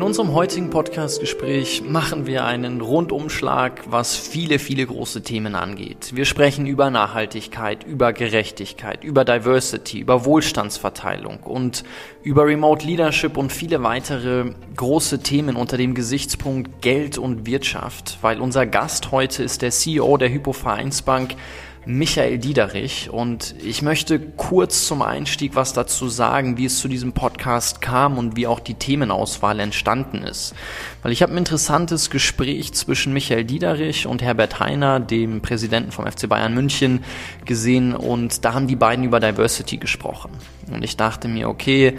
In unserem heutigen Podcast-Gespräch machen wir einen Rundumschlag, was viele, viele große Themen angeht. Wir sprechen über Nachhaltigkeit, über Gerechtigkeit, über Diversity, über Wohlstandsverteilung und über Remote Leadership und viele weitere große Themen unter dem Gesichtspunkt Geld und Wirtschaft, weil unser Gast heute ist der CEO der Hypo Vereinsbank, Michael Diederich und ich möchte kurz zum Einstieg was dazu sagen, wie es zu diesem Podcast kam und wie auch die Themenauswahl entstanden ist. Weil ich habe ein interessantes Gespräch zwischen Michael Diederich und Herbert Heiner, dem Präsidenten vom FC Bayern München, gesehen und da haben die beiden über Diversity gesprochen. Und ich dachte mir, okay,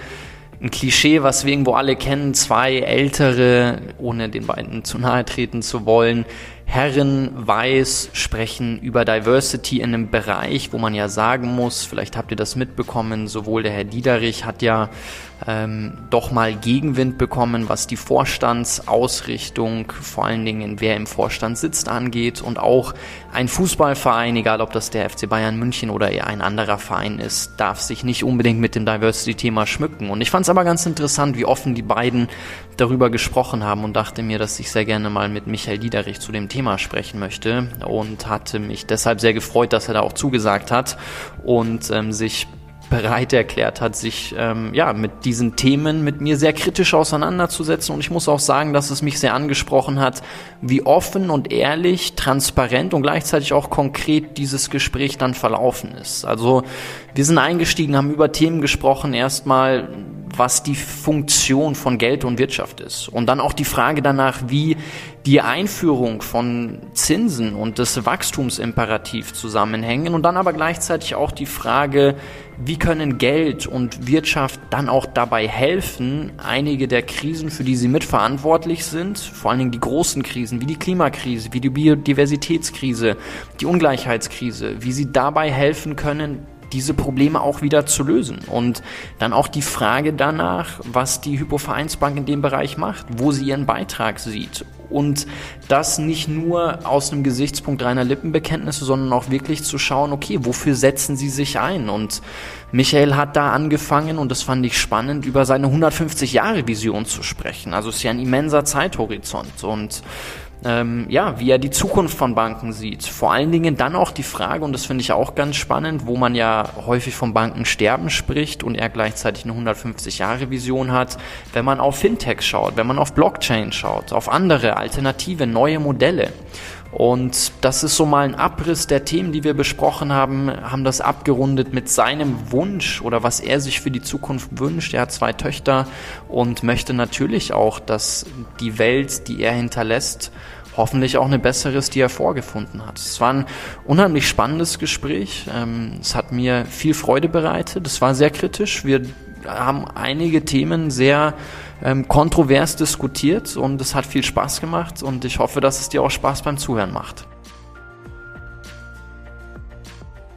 ein Klischee, was wir irgendwo alle kennen, zwei ältere, ohne den beiden zu nahe treten zu wollen, Herren weiß sprechen über Diversity in einem Bereich, wo man ja sagen muss, vielleicht habt ihr das mitbekommen, sowohl der Herr Diederich hat ja ähm, doch mal Gegenwind bekommen, was die Vorstandsausrichtung, vor allen Dingen wer im Vorstand sitzt, angeht und auch ein Fußballverein, egal ob das der FC Bayern München oder ein anderer Verein ist, darf sich nicht unbedingt mit dem Diversity-Thema schmücken. Und ich fand es aber ganz interessant, wie offen die beiden darüber gesprochen haben und dachte mir, dass ich sehr gerne mal mit Michael Diederich zu dem Thema sprechen möchte und hatte mich deshalb sehr gefreut, dass er da auch zugesagt hat und ähm, sich bereit erklärt hat, sich ähm, ja mit diesen Themen mit mir sehr kritisch auseinanderzusetzen. Und ich muss auch sagen, dass es mich sehr angesprochen hat, wie offen und ehrlich, transparent und gleichzeitig auch konkret dieses Gespräch dann verlaufen ist. Also wir sind eingestiegen, haben über Themen gesprochen, erstmal was die Funktion von Geld und Wirtschaft ist. Und dann auch die Frage danach, wie die Einführung von Zinsen und des Wachstumsimperativ zusammenhängen. Und dann aber gleichzeitig auch die Frage, wie können Geld und Wirtschaft dann auch dabei helfen, einige der Krisen, für die sie mitverantwortlich sind, vor allen Dingen die großen Krisen, wie die Klimakrise, wie die Biodiversitätskrise, die Ungleichheitskrise, wie sie dabei helfen können, diese Probleme auch wieder zu lösen. Und dann auch die Frage danach, was die Hypovereinsbank in dem Bereich macht, wo sie ihren Beitrag sieht. Und das nicht nur aus einem Gesichtspunkt reiner Lippenbekenntnisse, sondern auch wirklich zu schauen, okay, wofür setzen sie sich ein? Und Michael hat da angefangen, und das fand ich spannend, über seine 150 Jahre Vision zu sprechen. Also es ist ja ein immenser Zeithorizont. Und ähm, ja, wie er die Zukunft von Banken sieht. Vor allen Dingen dann auch die Frage, und das finde ich auch ganz spannend, wo man ja häufig vom Bankensterben spricht und er gleichzeitig eine 150-Jahre-Vision hat, wenn man auf Fintech schaut, wenn man auf Blockchain schaut, auf andere alternative, neue Modelle. Und das ist so mal ein Abriss der Themen, die wir besprochen haben, haben das abgerundet mit seinem Wunsch oder was er sich für die Zukunft wünscht. Er hat zwei Töchter und möchte natürlich auch, dass die Welt, die er hinterlässt, hoffentlich auch eine bessere ist, die er vorgefunden hat. Es war ein unheimlich spannendes Gespräch. Ähm, es hat mir viel Freude bereitet. Es war sehr kritisch. Wir haben einige Themen sehr ähm, kontrovers diskutiert und es hat viel Spaß gemacht und ich hoffe, dass es dir auch Spaß beim Zuhören macht.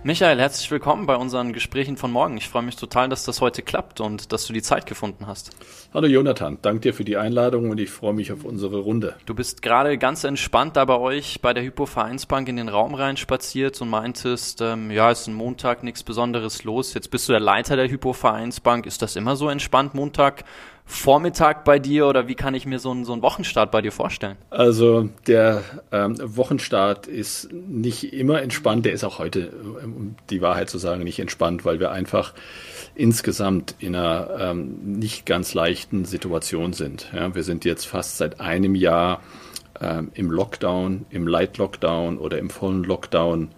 Michael, herzlich willkommen bei unseren Gesprächen von morgen. Ich freue mich total, dass das heute klappt und dass du die Zeit gefunden hast. Hallo Jonathan, danke dir für die Einladung und ich freue mich auf unsere Runde. Du bist gerade ganz entspannt da bei euch bei der Hypo Vereinsbank in den Raum rein spaziert und meintest, ähm, ja, ist ein Montag, nichts Besonderes los. Jetzt bist du der Leiter der Hypo Vereinsbank. Ist das immer so entspannt, Montag? Vormittag bei dir oder wie kann ich mir so einen, so einen Wochenstart bei dir vorstellen? Also der ähm, Wochenstart ist nicht immer entspannt, der ist auch heute, um die Wahrheit zu sagen, nicht entspannt, weil wir einfach insgesamt in einer ähm, nicht ganz leichten Situation sind. Ja, wir sind jetzt fast seit einem Jahr ähm, im Lockdown, im Light Lockdown oder im vollen Lockdown.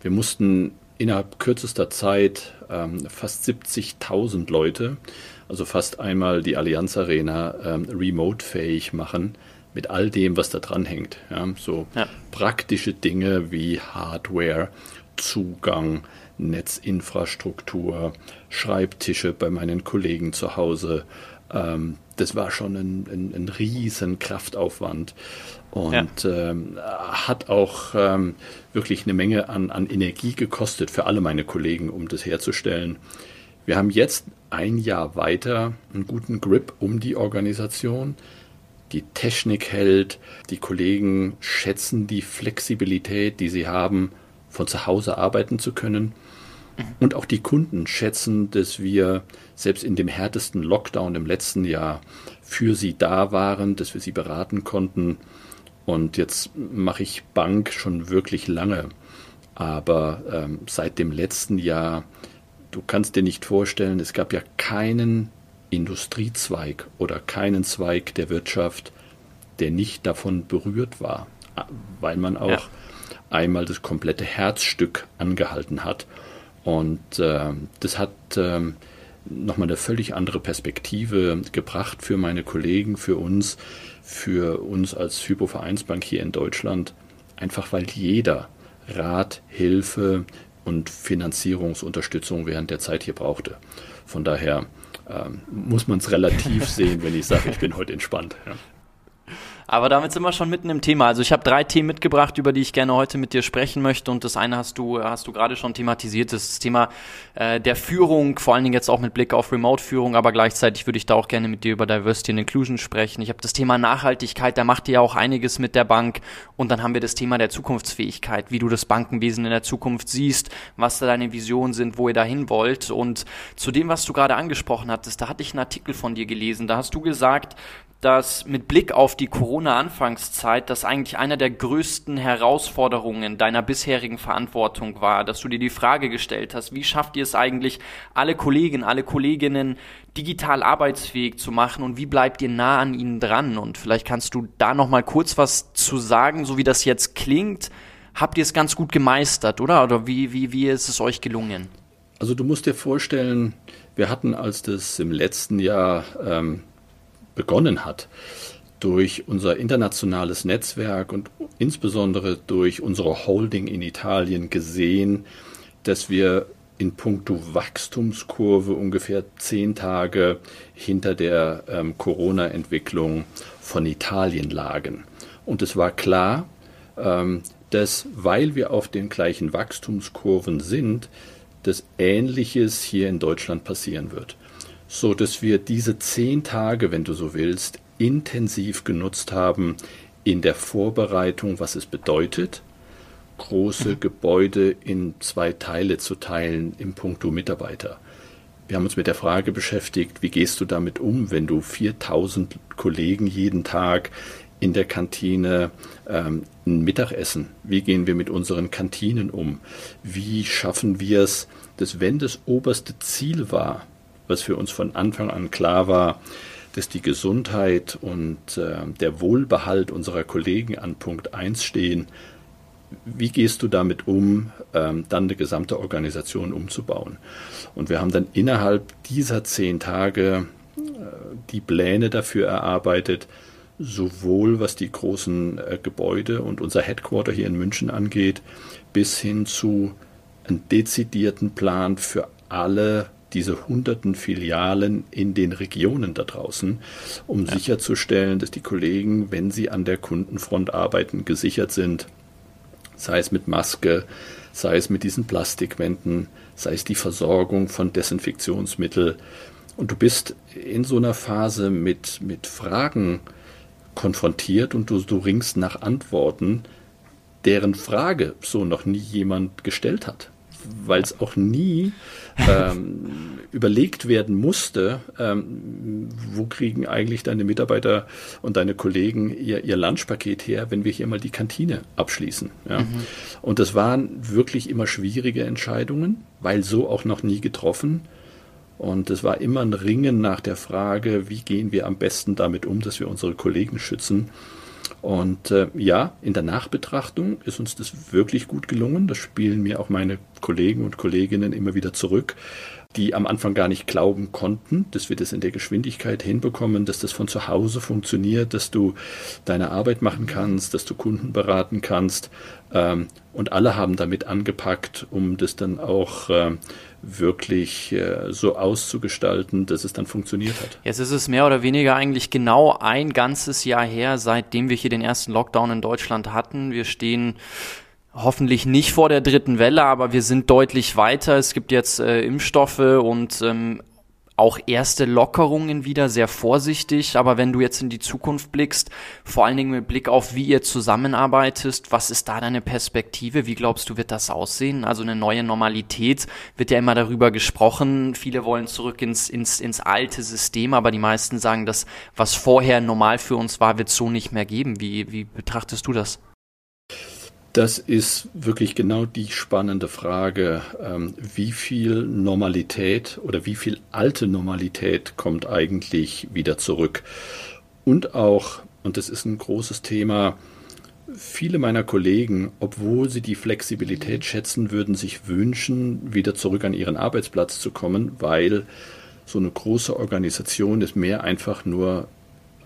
Wir mussten innerhalb kürzester Zeit ähm, fast 70.000 Leute also fast einmal die Allianz Arena ähm, remote-fähig machen mit all dem, was da dran hängt. Ja, so ja. praktische Dinge wie Hardware, Zugang, Netzinfrastruktur, Schreibtische bei meinen Kollegen zu Hause. Ähm, das war schon ein, ein, ein riesen Kraftaufwand und ja. ähm, hat auch ähm, wirklich eine Menge an, an Energie gekostet für alle meine Kollegen, um das herzustellen. Wir haben jetzt ein Jahr weiter einen guten Grip um die Organisation. Die Technik hält, die Kollegen schätzen die Flexibilität, die sie haben, von zu Hause arbeiten zu können. Und auch die Kunden schätzen, dass wir selbst in dem härtesten Lockdown im letzten Jahr für sie da waren, dass wir sie beraten konnten. Und jetzt mache ich Bank schon wirklich lange. Aber ähm, seit dem letzten Jahr, du kannst dir nicht vorstellen, es gab ja keinen Industriezweig oder keinen Zweig der Wirtschaft, der nicht davon berührt war, weil man auch ja. einmal das komplette Herzstück angehalten hat. Und äh, das hat äh, nochmal eine völlig andere Perspektive gebracht für meine Kollegen, für uns, für uns als Hypovereinsbank hier in Deutschland, einfach weil jeder Rat, Hilfe und Finanzierungsunterstützung während der Zeit hier brauchte. Von daher ähm, muss man es relativ sehen, wenn ich sage, ich bin heute entspannt. Ja. Aber damit sind wir schon mitten im Thema. Also ich habe drei Themen mitgebracht, über die ich gerne heute mit dir sprechen möchte. Und das eine hast du, hast du gerade schon thematisiert, das, das Thema äh, der Führung, vor allen Dingen jetzt auch mit Blick auf Remote-Führung, aber gleichzeitig würde ich da auch gerne mit dir über Diversity and Inclusion sprechen. Ich habe das Thema Nachhaltigkeit, da macht ihr ja auch einiges mit der Bank. Und dann haben wir das Thema der Zukunftsfähigkeit, wie du das Bankenwesen in der Zukunft siehst, was da deine Visionen sind, wo ihr dahin wollt. Und zu dem, was du gerade angesprochen hattest, da hatte ich einen Artikel von dir gelesen. Da hast du gesagt, dass mit Blick auf die Corona-Anfangszeit das eigentlich einer der größten Herausforderungen deiner bisherigen Verantwortung war, dass du dir die Frage gestellt hast, wie schafft ihr es eigentlich, alle Kollegen, alle Kolleginnen digital arbeitsfähig zu machen und wie bleibt ihr nah an ihnen dran? Und vielleicht kannst du da noch mal kurz was zu sagen, so wie das jetzt klingt. Habt ihr es ganz gut gemeistert, oder? Oder wie, wie, wie ist es euch gelungen? Also du musst dir vorstellen, wir hatten, als das im letzten Jahr ähm, begonnen hat, durch unser internationales Netzwerk und insbesondere durch unsere Holding in Italien gesehen, dass wir in puncto Wachstumskurve ungefähr zehn Tage hinter der ähm, Corona-Entwicklung von Italien lagen. Und es war klar, ähm, dass, weil wir auf den gleichen Wachstumskurven sind, dass Ähnliches hier in Deutschland passieren wird so dass wir diese zehn Tage, wenn du so willst, intensiv genutzt haben in der Vorbereitung, was es bedeutet, große mhm. Gebäude in zwei Teile zu teilen im Punkto Mitarbeiter. Wir haben uns mit der Frage beschäftigt, wie gehst du damit um, wenn du 4000 Kollegen jeden Tag in der Kantine ähm, ein Mittagessen? Wie gehen wir mit unseren Kantinen um? Wie schaffen wir es, dass wenn das oberste Ziel war, was für uns von Anfang an klar war, dass die Gesundheit und äh, der Wohlbehalt unserer Kollegen an Punkt 1 stehen. Wie gehst du damit um, ähm, dann eine gesamte Organisation umzubauen? Und wir haben dann innerhalb dieser zehn Tage äh, die Pläne dafür erarbeitet, sowohl was die großen äh, Gebäude und unser Headquarter hier in München angeht, bis hin zu einem dezidierten Plan für alle diese hunderten Filialen in den Regionen da draußen, um ja. sicherzustellen, dass die Kollegen, wenn sie an der Kundenfront arbeiten, gesichert sind, sei es mit Maske, sei es mit diesen Plastikwänden, sei es die Versorgung von Desinfektionsmittel. Und du bist in so einer Phase mit, mit Fragen konfrontiert und du, du ringst nach Antworten, deren Frage so noch nie jemand gestellt hat weil es auch nie ähm, überlegt werden musste, ähm, wo kriegen eigentlich deine Mitarbeiter und deine Kollegen ihr, ihr Lunchpaket her, wenn wir hier mal die Kantine abschließen. Ja? Mhm. Und das waren wirklich immer schwierige Entscheidungen, weil so auch noch nie getroffen. Und es war immer ein Ringen nach der Frage, wie gehen wir am besten damit um, dass wir unsere Kollegen schützen. Und äh, ja, in der Nachbetrachtung ist uns das wirklich gut gelungen. Das spielen mir auch meine Kollegen und Kolleginnen immer wieder zurück, die am Anfang gar nicht glauben konnten, dass wir das in der Geschwindigkeit hinbekommen, dass das von zu Hause funktioniert, dass du deine Arbeit machen kannst, dass du Kunden beraten kannst. Ähm, und alle haben damit angepackt, um das dann auch äh, wirklich äh, so auszugestalten, dass es dann funktioniert hat. Jetzt ist es mehr oder weniger eigentlich genau ein ganzes Jahr her, seitdem wir hier den ersten Lockdown in Deutschland hatten. Wir stehen hoffentlich nicht vor der dritten Welle, aber wir sind deutlich weiter. Es gibt jetzt äh, Impfstoffe und ähm, auch erste Lockerungen wieder, sehr vorsichtig. Aber wenn du jetzt in die Zukunft blickst, vor allen Dingen mit Blick auf, wie ihr zusammenarbeitest, was ist da deine Perspektive? Wie glaubst du, wird das aussehen? Also eine neue Normalität wird ja immer darüber gesprochen. Viele wollen zurück ins, ins, ins alte System, aber die meisten sagen, dass was vorher normal für uns war, wird so nicht mehr geben. Wie, wie betrachtest du das? Das ist wirklich genau die spannende Frage, ähm, wie viel Normalität oder wie viel alte Normalität kommt eigentlich wieder zurück. Und auch, und das ist ein großes Thema, viele meiner Kollegen, obwohl sie die Flexibilität schätzen, würden sich wünschen, wieder zurück an ihren Arbeitsplatz zu kommen, weil so eine große Organisation ist mehr einfach nur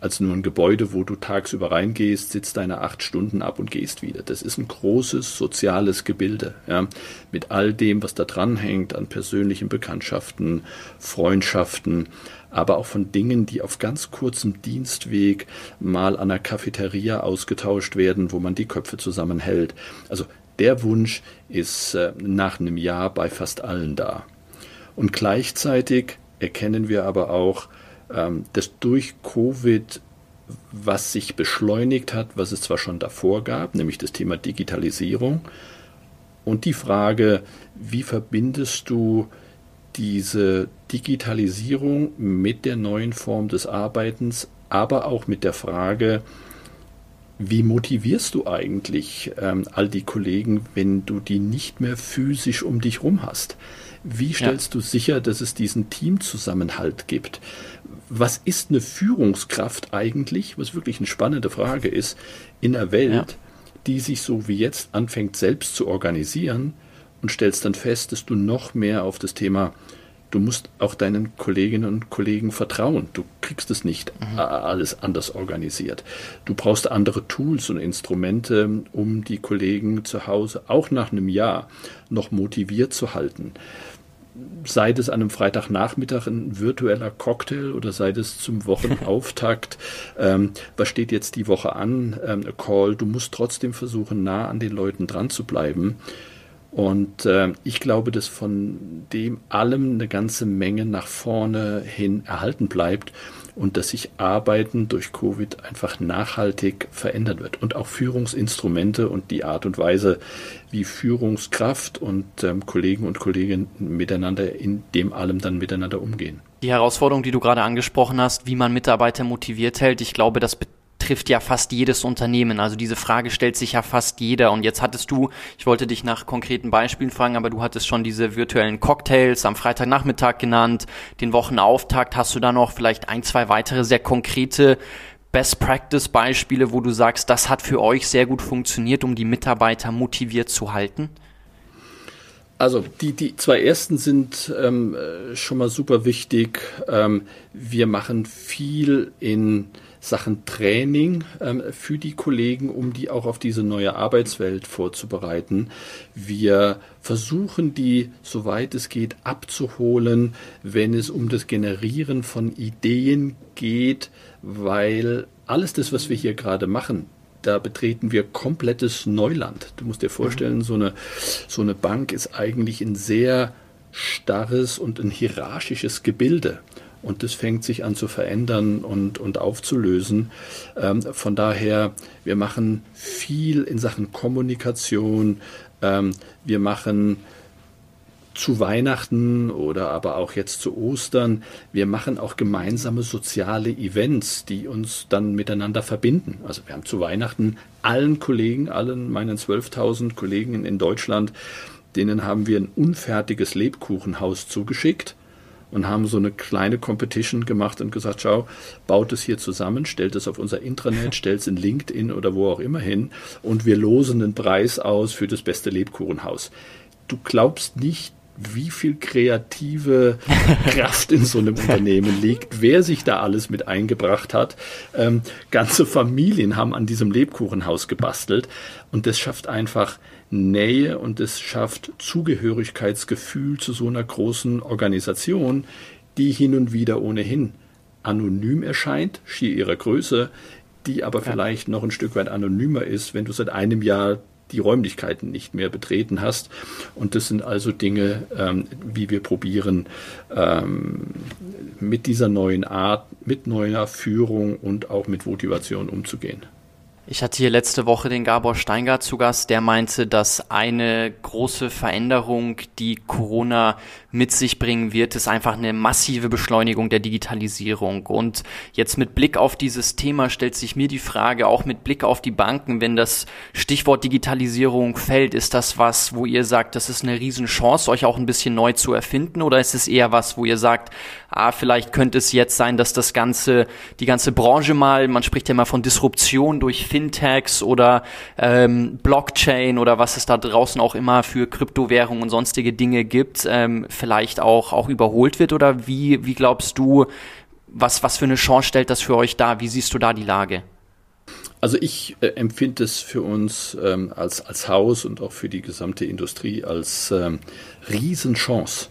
als nur ein Gebäude, wo du tagsüber reingehst, sitzt deine acht Stunden ab und gehst wieder. Das ist ein großes soziales Gebilde, ja, mit all dem, was da dran hängt an persönlichen Bekanntschaften, Freundschaften, aber auch von Dingen, die auf ganz kurzem Dienstweg mal an der Cafeteria ausgetauscht werden, wo man die Köpfe zusammenhält. Also der Wunsch ist äh, nach einem Jahr bei fast allen da. Und gleichzeitig erkennen wir aber auch, dass durch Covid was sich beschleunigt hat, was es zwar schon davor gab, nämlich das Thema Digitalisierung und die Frage, wie verbindest du diese Digitalisierung mit der neuen Form des Arbeitens, aber auch mit der Frage, wie motivierst du eigentlich ähm, all die Kollegen, wenn du die nicht mehr physisch um dich rum hast? Wie stellst ja. du sicher, dass es diesen Teamzusammenhalt gibt? Was ist eine Führungskraft eigentlich, was wirklich eine spannende Frage ist, in einer Welt, ja. die sich so wie jetzt anfängt, selbst zu organisieren und stellst dann fest, dass du noch mehr auf das Thema du musst auch deinen Kolleginnen und Kollegen vertrauen. Du kriegst es nicht mhm. alles anders organisiert. Du brauchst andere Tools und Instrumente, um die Kollegen zu Hause auch nach einem Jahr noch motiviert zu halten sei es an einem Freitagnachmittag ein virtueller Cocktail oder sei es zum Wochenauftakt, ähm, was steht jetzt die Woche an, ähm, Call, du musst trotzdem versuchen, nah an den Leuten dran zu bleiben. Und äh, ich glaube, dass von dem allem eine ganze Menge nach vorne hin erhalten bleibt und dass sich Arbeiten durch Covid einfach nachhaltig verändern wird und auch Führungsinstrumente und die Art und Weise, wie Führungskraft und ähm, Kollegen und Kolleginnen miteinander in dem allem dann miteinander umgehen. Die Herausforderung, die du gerade angesprochen hast, wie man Mitarbeiter motiviert hält, ich glaube, das trifft ja fast jedes Unternehmen. Also diese Frage stellt sich ja fast jeder. Und jetzt hattest du, ich wollte dich nach konkreten Beispielen fragen, aber du hattest schon diese virtuellen Cocktails am Freitagnachmittag genannt, den Wochenauftakt. Hast du da noch vielleicht ein, zwei weitere sehr konkrete Best Practice Beispiele, wo du sagst, das hat für euch sehr gut funktioniert, um die Mitarbeiter motiviert zu halten? Also die, die zwei ersten sind ähm, schon mal super wichtig. Ähm, wir machen viel in Sachen Training ähm, für die Kollegen, um die auch auf diese neue Arbeitswelt vorzubereiten. Wir versuchen die, soweit es geht, abzuholen, wenn es um das Generieren von Ideen geht, weil alles das, was wir hier gerade machen, da betreten wir komplettes Neuland. Du musst dir vorstellen, so, eine, so eine Bank ist eigentlich ein sehr starres und ein hierarchisches Gebilde. Und das fängt sich an zu verändern und, und aufzulösen. Ähm, von daher, wir machen viel in Sachen Kommunikation. Ähm, wir machen zu Weihnachten oder aber auch jetzt zu Ostern. Wir machen auch gemeinsame soziale Events, die uns dann miteinander verbinden. Also wir haben zu Weihnachten allen Kollegen, allen meinen 12.000 Kollegen in Deutschland, denen haben wir ein unfertiges Lebkuchenhaus zugeschickt und haben so eine kleine Competition gemacht und gesagt, schau, baut es hier zusammen, stellt es auf unser Intranet, stellt es in LinkedIn oder wo auch immer hin und wir losen den Preis aus für das beste Lebkuchenhaus. Du glaubst nicht, wie viel kreative Kraft in so einem Unternehmen liegt, wer sich da alles mit eingebracht hat. Ähm, ganze Familien haben an diesem Lebkuchenhaus gebastelt und das schafft einfach Nähe und es schafft Zugehörigkeitsgefühl zu so einer großen Organisation, die hin und wieder ohnehin anonym erscheint, schier ihrer Größe, die aber ja. vielleicht noch ein Stück weit anonymer ist, wenn du seit einem Jahr die Räumlichkeiten nicht mehr betreten hast. Und das sind also Dinge, ähm, wie wir probieren, ähm, mit dieser neuen Art, mit neuer Führung und auch mit Motivation umzugehen. Ich hatte hier letzte Woche den Gabor Steingart zu Gast, der meinte, dass eine große Veränderung, die Corona mit sich bringen wird, ist einfach eine massive Beschleunigung der Digitalisierung. Und jetzt mit Blick auf dieses Thema stellt sich mir die Frage, auch mit Blick auf die Banken, wenn das Stichwort Digitalisierung fällt, ist das was, wo ihr sagt, das ist eine Riesenchance, euch auch ein bisschen neu zu erfinden? Oder ist es eher was, wo ihr sagt, ah, vielleicht könnte es jetzt sein, dass das ganze, die ganze Branche mal, man spricht ja mal von Disruption durch Fintechs oder ähm, Blockchain oder was es da draußen auch immer für Kryptowährungen und sonstige Dinge gibt, ähm, vielleicht auch, auch überholt wird? Oder wie, wie glaubst du, was, was für eine Chance stellt das für euch da? Wie siehst du da die Lage? Also ich äh, empfinde es für uns ähm, als, als Haus und auch für die gesamte Industrie als ähm, Riesenchance.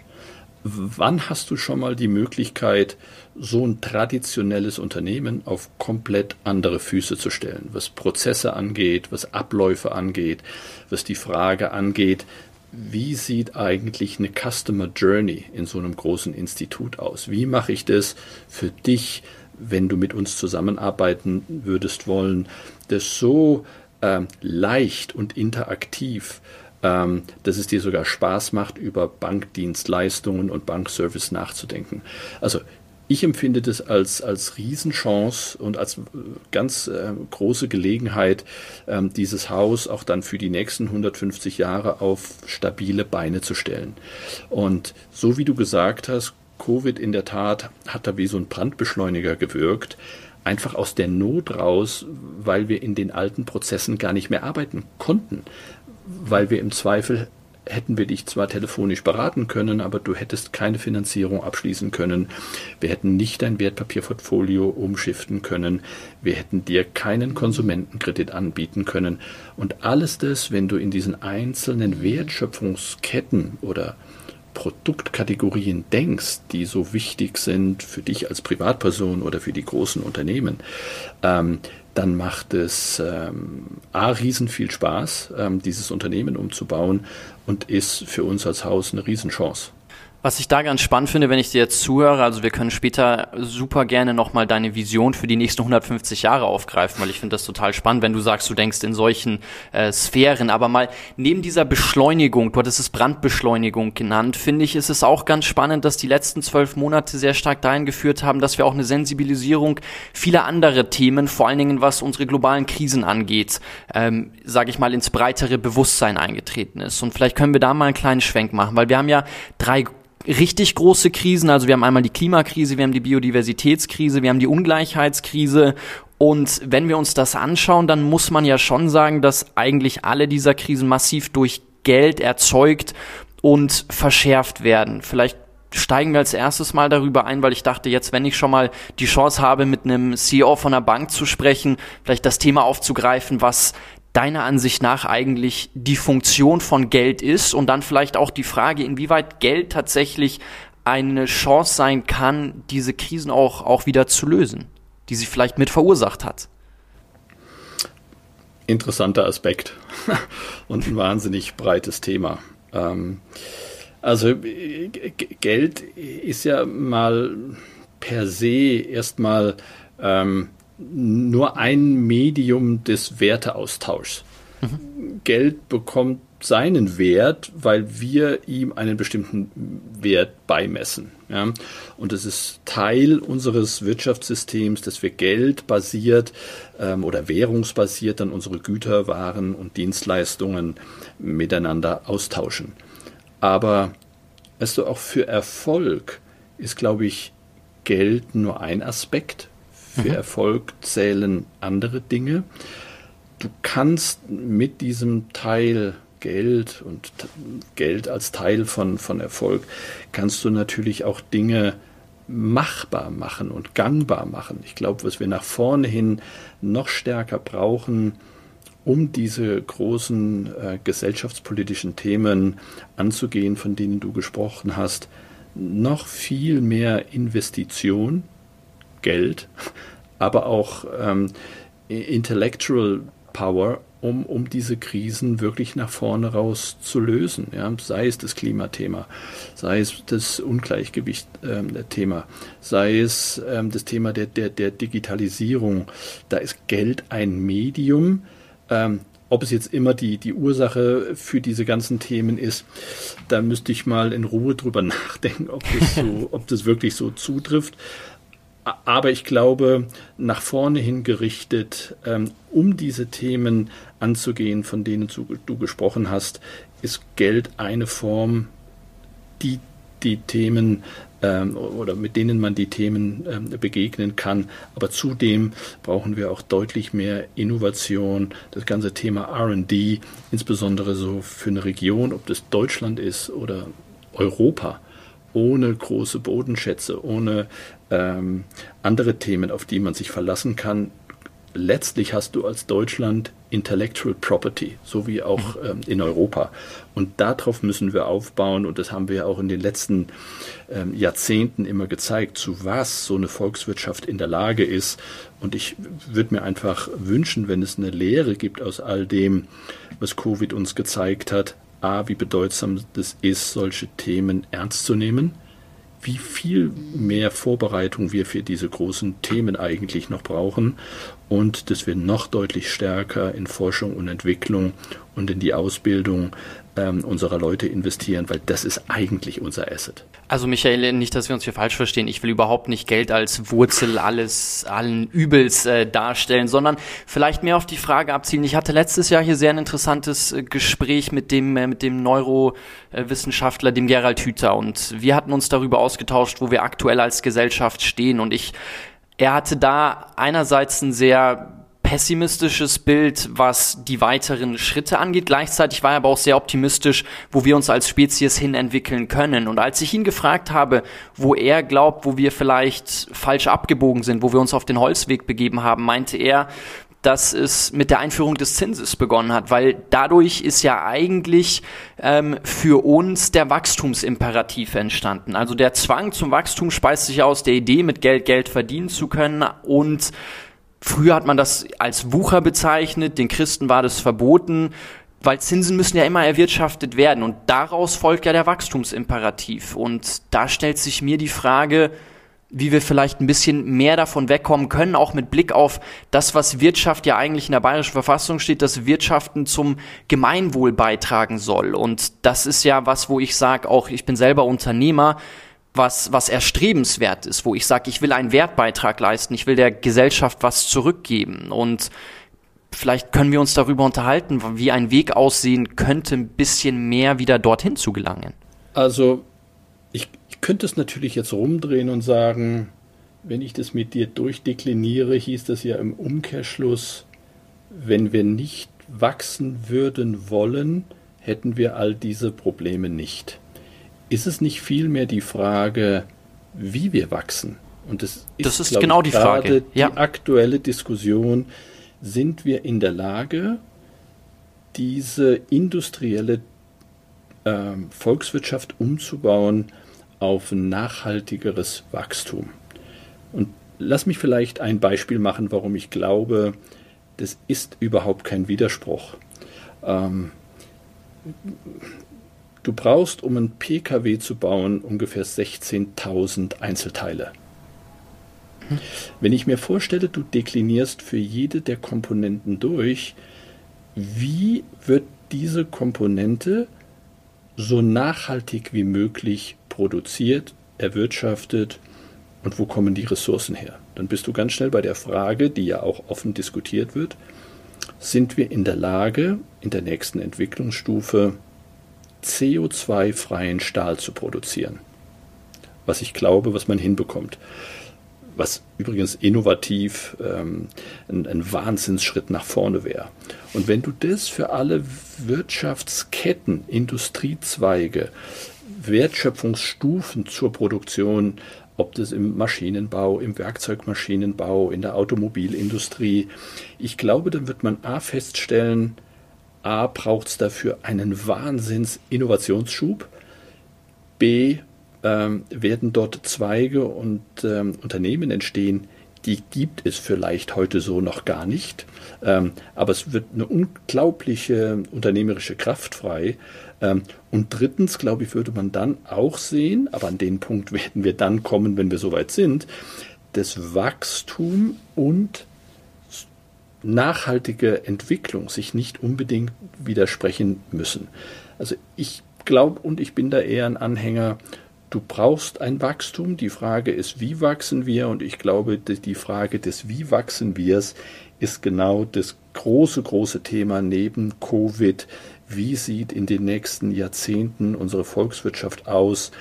Wann hast du schon mal die Möglichkeit, so ein traditionelles Unternehmen auf komplett andere Füße zu stellen, was Prozesse angeht, was Abläufe angeht, was die Frage angeht, wie sieht eigentlich eine Customer Journey in so einem großen Institut aus? Wie mache ich das für dich, wenn du mit uns zusammenarbeiten würdest wollen, das so ähm, leicht und interaktiv ähm, dass es dir sogar Spaß macht, über Bankdienstleistungen und Bankservice nachzudenken. Also ich empfinde das als, als Riesenchance und als äh, ganz äh, große Gelegenheit, ähm, dieses Haus auch dann für die nächsten 150 Jahre auf stabile Beine zu stellen. Und so wie du gesagt hast, Covid in der Tat hat da wie so ein Brandbeschleuniger gewirkt, einfach aus der Not raus, weil wir in den alten Prozessen gar nicht mehr arbeiten konnten weil wir im Zweifel hätten wir dich zwar telefonisch beraten können, aber du hättest keine Finanzierung abschließen können. Wir hätten nicht dein Wertpapierportfolio umschiften können. Wir hätten dir keinen Konsumentenkredit anbieten können. Und alles das, wenn du in diesen einzelnen Wertschöpfungsketten oder Produktkategorien denkst, die so wichtig sind für dich als Privatperson oder für die großen Unternehmen, ähm, dann macht es ähm, A, riesen viel Spaß, ähm, dieses Unternehmen umzubauen und ist für uns als Haus eine Riesenchance. Was ich da ganz spannend finde, wenn ich dir jetzt zuhöre, also wir können später super gerne nochmal deine Vision für die nächsten 150 Jahre aufgreifen, weil ich finde das total spannend, wenn du sagst, du denkst in solchen äh, Sphären. Aber mal neben dieser Beschleunigung, du hattest es Brandbeschleunigung genannt, finde ich, ist es auch ganz spannend, dass die letzten zwölf Monate sehr stark dahin geführt haben, dass wir auch eine Sensibilisierung vieler andere Themen, vor allen Dingen was unsere globalen Krisen angeht, ähm, sage ich mal, ins breitere Bewusstsein eingetreten ist. Und vielleicht können wir da mal einen kleinen Schwenk machen, weil wir haben ja drei richtig große Krisen. Also wir haben einmal die Klimakrise, wir haben die Biodiversitätskrise, wir haben die Ungleichheitskrise. Und wenn wir uns das anschauen, dann muss man ja schon sagen, dass eigentlich alle dieser Krisen massiv durch Geld erzeugt und verschärft werden. Vielleicht steigen wir als erstes mal darüber ein, weil ich dachte, jetzt, wenn ich schon mal die Chance habe, mit einem CEO von einer Bank zu sprechen, vielleicht das Thema aufzugreifen, was deiner Ansicht nach eigentlich die Funktion von Geld ist und dann vielleicht auch die Frage, inwieweit Geld tatsächlich eine Chance sein kann, diese Krisen auch, auch wieder zu lösen, die sie vielleicht mit verursacht hat. Interessanter Aspekt und ein wahnsinnig breites Thema. Ähm, also Geld ist ja mal per se erstmal ähm, nur ein Medium des Werteaustauschs. Mhm. Geld bekommt seinen Wert, weil wir ihm einen bestimmten Wert beimessen. Ja? Und es ist Teil unseres Wirtschaftssystems, dass wir geldbasiert ähm, oder währungsbasiert dann unsere Güter, Waren und Dienstleistungen miteinander austauschen. Aber weißt du, auch für Erfolg ist, glaube ich, Geld nur ein Aspekt für mhm. Erfolg zählen andere Dinge. Du kannst mit diesem Teil Geld und Geld als Teil von, von Erfolg, kannst du natürlich auch Dinge machbar machen und gangbar machen. Ich glaube, was wir nach vorne hin noch stärker brauchen, um diese großen äh, gesellschaftspolitischen Themen anzugehen, von denen du gesprochen hast, noch viel mehr Investition Geld, aber auch ähm, Intellectual Power, um, um diese Krisen wirklich nach vorne raus zu lösen. Ja? Sei es das Klimathema, sei es das Ungleichgewicht-Thema, ähm, sei es ähm, das Thema der, der, der Digitalisierung. Da ist Geld ein Medium. Ähm, ob es jetzt immer die, die Ursache für diese ganzen Themen ist, da müsste ich mal in Ruhe drüber nachdenken, ob das, so, ob das wirklich so zutrifft. Aber ich glaube, nach vorne hin gerichtet, ähm, um diese Themen anzugehen, von denen du, gesprochen hast, ist Geld eine Form, die die Themen ähm, oder mit denen man die Themen ähm, begegnen kann. Aber zudem brauchen wir auch deutlich mehr Innovation. Das ganze Thema RD, insbesondere so für eine Region, ob das Deutschland ist oder Europa, ohne große Bodenschätze, ohne ähm, andere Themen, auf die man sich verlassen kann. Letztlich hast du als Deutschland Intellectual Property, so wie auch mhm. ähm, in Europa. Und darauf müssen wir aufbauen. Und das haben wir auch in den letzten ähm, Jahrzehnten immer gezeigt, zu was so eine Volkswirtschaft in der Lage ist. Und ich würde mir einfach wünschen, wenn es eine Lehre gibt aus all dem, was Covid uns gezeigt hat, a, wie bedeutsam das ist, solche Themen ernst zu nehmen wie viel mehr Vorbereitung wir für diese großen Themen eigentlich noch brauchen und dass wir noch deutlich stärker in Forschung und Entwicklung und in die Ausbildung ähm, unserer Leute investieren, weil das ist eigentlich unser Asset. Also Michael, nicht, dass wir uns hier falsch verstehen. Ich will überhaupt nicht Geld als Wurzel alles allen Übels äh, darstellen, sondern vielleicht mehr auf die Frage abzielen. Ich hatte letztes Jahr hier sehr ein interessantes äh, Gespräch mit dem äh, mit dem Neurowissenschaftler, dem Gerald Hüther, und wir hatten uns darüber ausgetauscht, wo wir aktuell als Gesellschaft stehen. Und ich, er hatte da einerseits ein sehr pessimistisches Bild, was die weiteren Schritte angeht. Gleichzeitig war er aber auch sehr optimistisch, wo wir uns als Spezies hin entwickeln können. Und als ich ihn gefragt habe, wo er glaubt, wo wir vielleicht falsch abgebogen sind, wo wir uns auf den Holzweg begeben haben, meinte er, dass es mit der Einführung des Zinses begonnen hat, weil dadurch ist ja eigentlich ähm, für uns der Wachstumsimperativ entstanden. Also der Zwang zum Wachstum speist sich aus der Idee, mit Geld Geld verdienen zu können und Früher hat man das als Wucher bezeichnet, den Christen war das verboten, weil Zinsen müssen ja immer erwirtschaftet werden und daraus folgt ja der Wachstumsimperativ. Und da stellt sich mir die Frage, wie wir vielleicht ein bisschen mehr davon wegkommen können, auch mit Blick auf das, was Wirtschaft ja eigentlich in der bayerischen Verfassung steht, dass Wirtschaften zum Gemeinwohl beitragen soll. Und das ist ja was, wo ich sage, auch ich bin selber Unternehmer, was, was erstrebenswert ist, wo ich sage, ich will einen Wertbeitrag leisten, ich will der Gesellschaft was zurückgeben. Und vielleicht können wir uns darüber unterhalten, wie ein Weg aussehen könnte, ein bisschen mehr wieder dorthin zu gelangen. Also, ich, ich könnte es natürlich jetzt rumdrehen und sagen, wenn ich das mit dir durchdekliniere, hieß das ja im Umkehrschluss, wenn wir nicht wachsen würden wollen, hätten wir all diese Probleme nicht. Ist es nicht vielmehr die Frage, wie wir wachsen? Und das ist, das ist genau ich, die Frage. Ja. Die aktuelle Diskussion, sind wir in der Lage, diese industrielle äh, Volkswirtschaft umzubauen auf nachhaltigeres Wachstum? Und lass mich vielleicht ein Beispiel machen, warum ich glaube, das ist überhaupt kein Widerspruch. Ähm, Du brauchst, um einen Pkw zu bauen, ungefähr 16.000 Einzelteile. Wenn ich mir vorstelle, du deklinierst für jede der Komponenten durch, wie wird diese Komponente so nachhaltig wie möglich produziert, erwirtschaftet und wo kommen die Ressourcen her? Dann bist du ganz schnell bei der Frage, die ja auch offen diskutiert wird, sind wir in der Lage, in der nächsten Entwicklungsstufe CO2-freien Stahl zu produzieren. Was ich glaube, was man hinbekommt. Was übrigens innovativ ähm, ein, ein Wahnsinnsschritt nach vorne wäre. Und wenn du das für alle Wirtschaftsketten, Industriezweige, Wertschöpfungsstufen zur Produktion, ob das im Maschinenbau, im Werkzeugmaschinenbau, in der Automobilindustrie, ich glaube, dann wird man A feststellen, A, braucht es dafür einen Wahnsinns-Innovationsschub. B, ähm, werden dort Zweige und ähm, Unternehmen entstehen, die gibt es vielleicht heute so noch gar nicht. Ähm, aber es wird eine unglaubliche unternehmerische Kraft frei. Ähm, und drittens, glaube ich, würde man dann auch sehen, aber an den Punkt werden wir dann kommen, wenn wir soweit sind, dass Wachstum und nachhaltige Entwicklung sich nicht unbedingt widersprechen müssen. Also ich glaube und ich bin da eher ein Anhänger, du brauchst ein Wachstum. Die Frage ist, wie wachsen wir? Und ich glaube, die Frage des Wie wachsen wir ist genau das große, große Thema neben Covid. Wie sieht in den nächsten Jahrzehnten unsere Volkswirtschaft aus,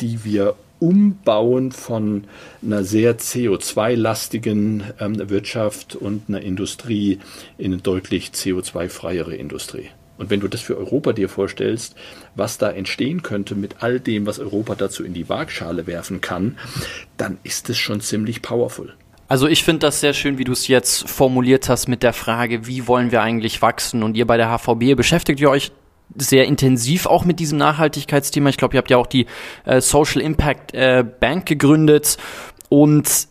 die wir umbauen von einer sehr CO2-lastigen ähm, Wirtschaft und einer Industrie in eine deutlich CO2-freiere Industrie? Und wenn du das für Europa dir vorstellst, was da entstehen könnte mit all dem, was Europa dazu in die Waagschale werfen kann, dann ist es schon ziemlich powerful. Also ich finde das sehr schön, wie du es jetzt formuliert hast mit der Frage, wie wollen wir eigentlich wachsen? Und ihr bei der HVB beschäftigt ihr euch sehr intensiv auch mit diesem Nachhaltigkeitsthema. Ich glaube, ihr habt ja auch die äh, Social Impact äh, Bank gegründet und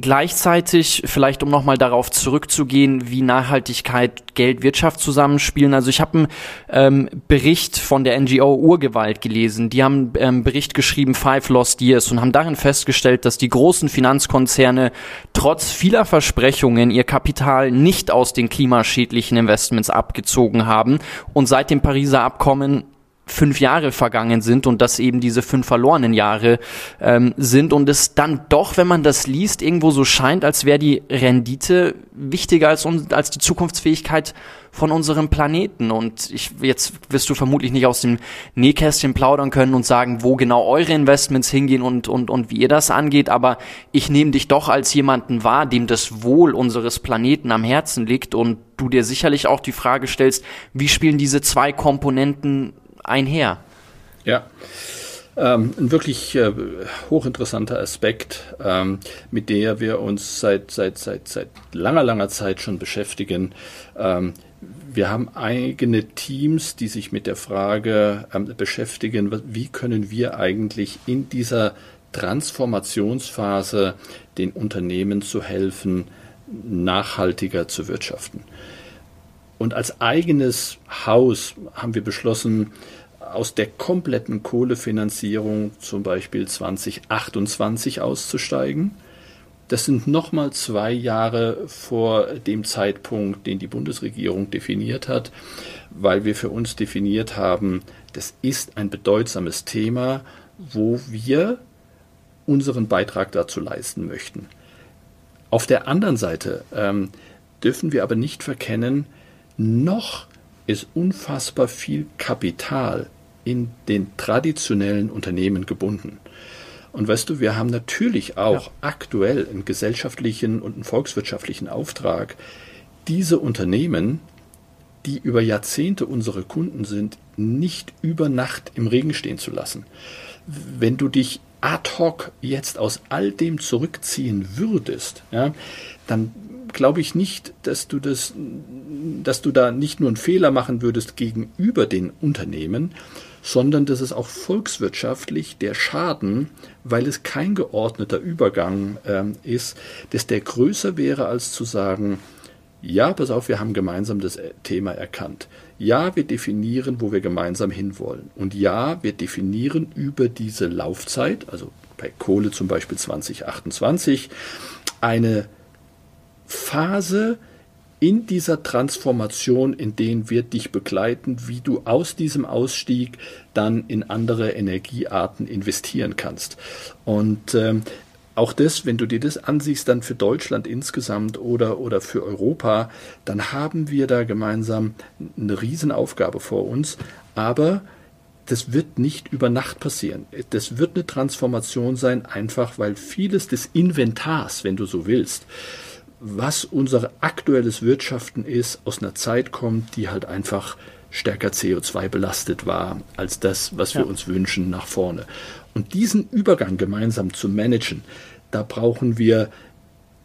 Gleichzeitig, vielleicht um nochmal darauf zurückzugehen, wie Nachhaltigkeit, Geld, Wirtschaft zusammenspielen. Also ich habe einen ähm, Bericht von der NGO Urgewalt gelesen. Die haben einen ähm, Bericht geschrieben, Five Lost Years, und haben darin festgestellt, dass die großen Finanzkonzerne trotz vieler Versprechungen ihr Kapital nicht aus den klimaschädlichen Investments abgezogen haben und seit dem Pariser Abkommen fünf Jahre vergangen sind und dass eben diese fünf verlorenen Jahre ähm, sind und es dann doch, wenn man das liest, irgendwo so scheint, als wäre die Rendite wichtiger als, als die Zukunftsfähigkeit von unserem Planeten. Und ich, jetzt wirst du vermutlich nicht aus dem Nähkästchen plaudern können und sagen, wo genau eure Investments hingehen und, und, und wie ihr das angeht, aber ich nehme dich doch als jemanden wahr, dem das Wohl unseres Planeten am Herzen liegt und du dir sicherlich auch die Frage stellst, wie spielen diese zwei Komponenten einher. Ja. Ähm, ein wirklich äh, hochinteressanter Aspekt, ähm, mit der wir uns seit, seit, seit, seit langer, langer Zeit schon beschäftigen. Ähm, wir haben eigene Teams, die sich mit der Frage beschäftigen, wie können wir eigentlich in dieser Transformationsphase den Unternehmen zu helfen, nachhaltiger zu wirtschaften. Und als eigenes Haus haben wir beschlossen, aus der kompletten Kohlefinanzierung zum Beispiel 2028 auszusteigen. Das sind nochmal zwei Jahre vor dem Zeitpunkt, den die Bundesregierung definiert hat, weil wir für uns definiert haben, das ist ein bedeutsames Thema, wo wir unseren Beitrag dazu leisten möchten. Auf der anderen Seite ähm, dürfen wir aber nicht verkennen, noch ist unfassbar viel Kapital in den traditionellen Unternehmen gebunden. Und weißt du, wir haben natürlich auch ja. aktuell einen gesellschaftlichen und einen volkswirtschaftlichen Auftrag, diese Unternehmen, die über Jahrzehnte unsere Kunden sind, nicht über Nacht im Regen stehen zu lassen. Wenn du dich ad hoc jetzt aus all dem zurückziehen würdest, ja, dann glaube ich nicht, dass du das, dass du da nicht nur einen Fehler machen würdest gegenüber den Unternehmen, sondern dass es auch volkswirtschaftlich der Schaden, weil es kein geordneter Übergang ähm, ist, dass der größer wäre, als zu sagen, ja, pass auf, wir haben gemeinsam das äh, Thema erkannt. Ja, wir definieren, wo wir gemeinsam hinwollen. Und ja, wir definieren über diese Laufzeit, also bei Kohle zum Beispiel 2028, eine Phase, in dieser Transformation, in denen wir dich begleiten, wie du aus diesem Ausstieg dann in andere Energiearten investieren kannst. Und ähm, auch das, wenn du dir das ansiehst, dann für Deutschland insgesamt oder, oder für Europa, dann haben wir da gemeinsam eine Riesenaufgabe vor uns. Aber das wird nicht über Nacht passieren. Das wird eine Transformation sein, einfach weil vieles des Inventars, wenn du so willst, was unser aktuelles Wirtschaften ist, aus einer Zeit kommt, die halt einfach stärker CO2 belastet war als das, was wir uns wünschen nach vorne. Und diesen Übergang gemeinsam zu managen, da brauchen wir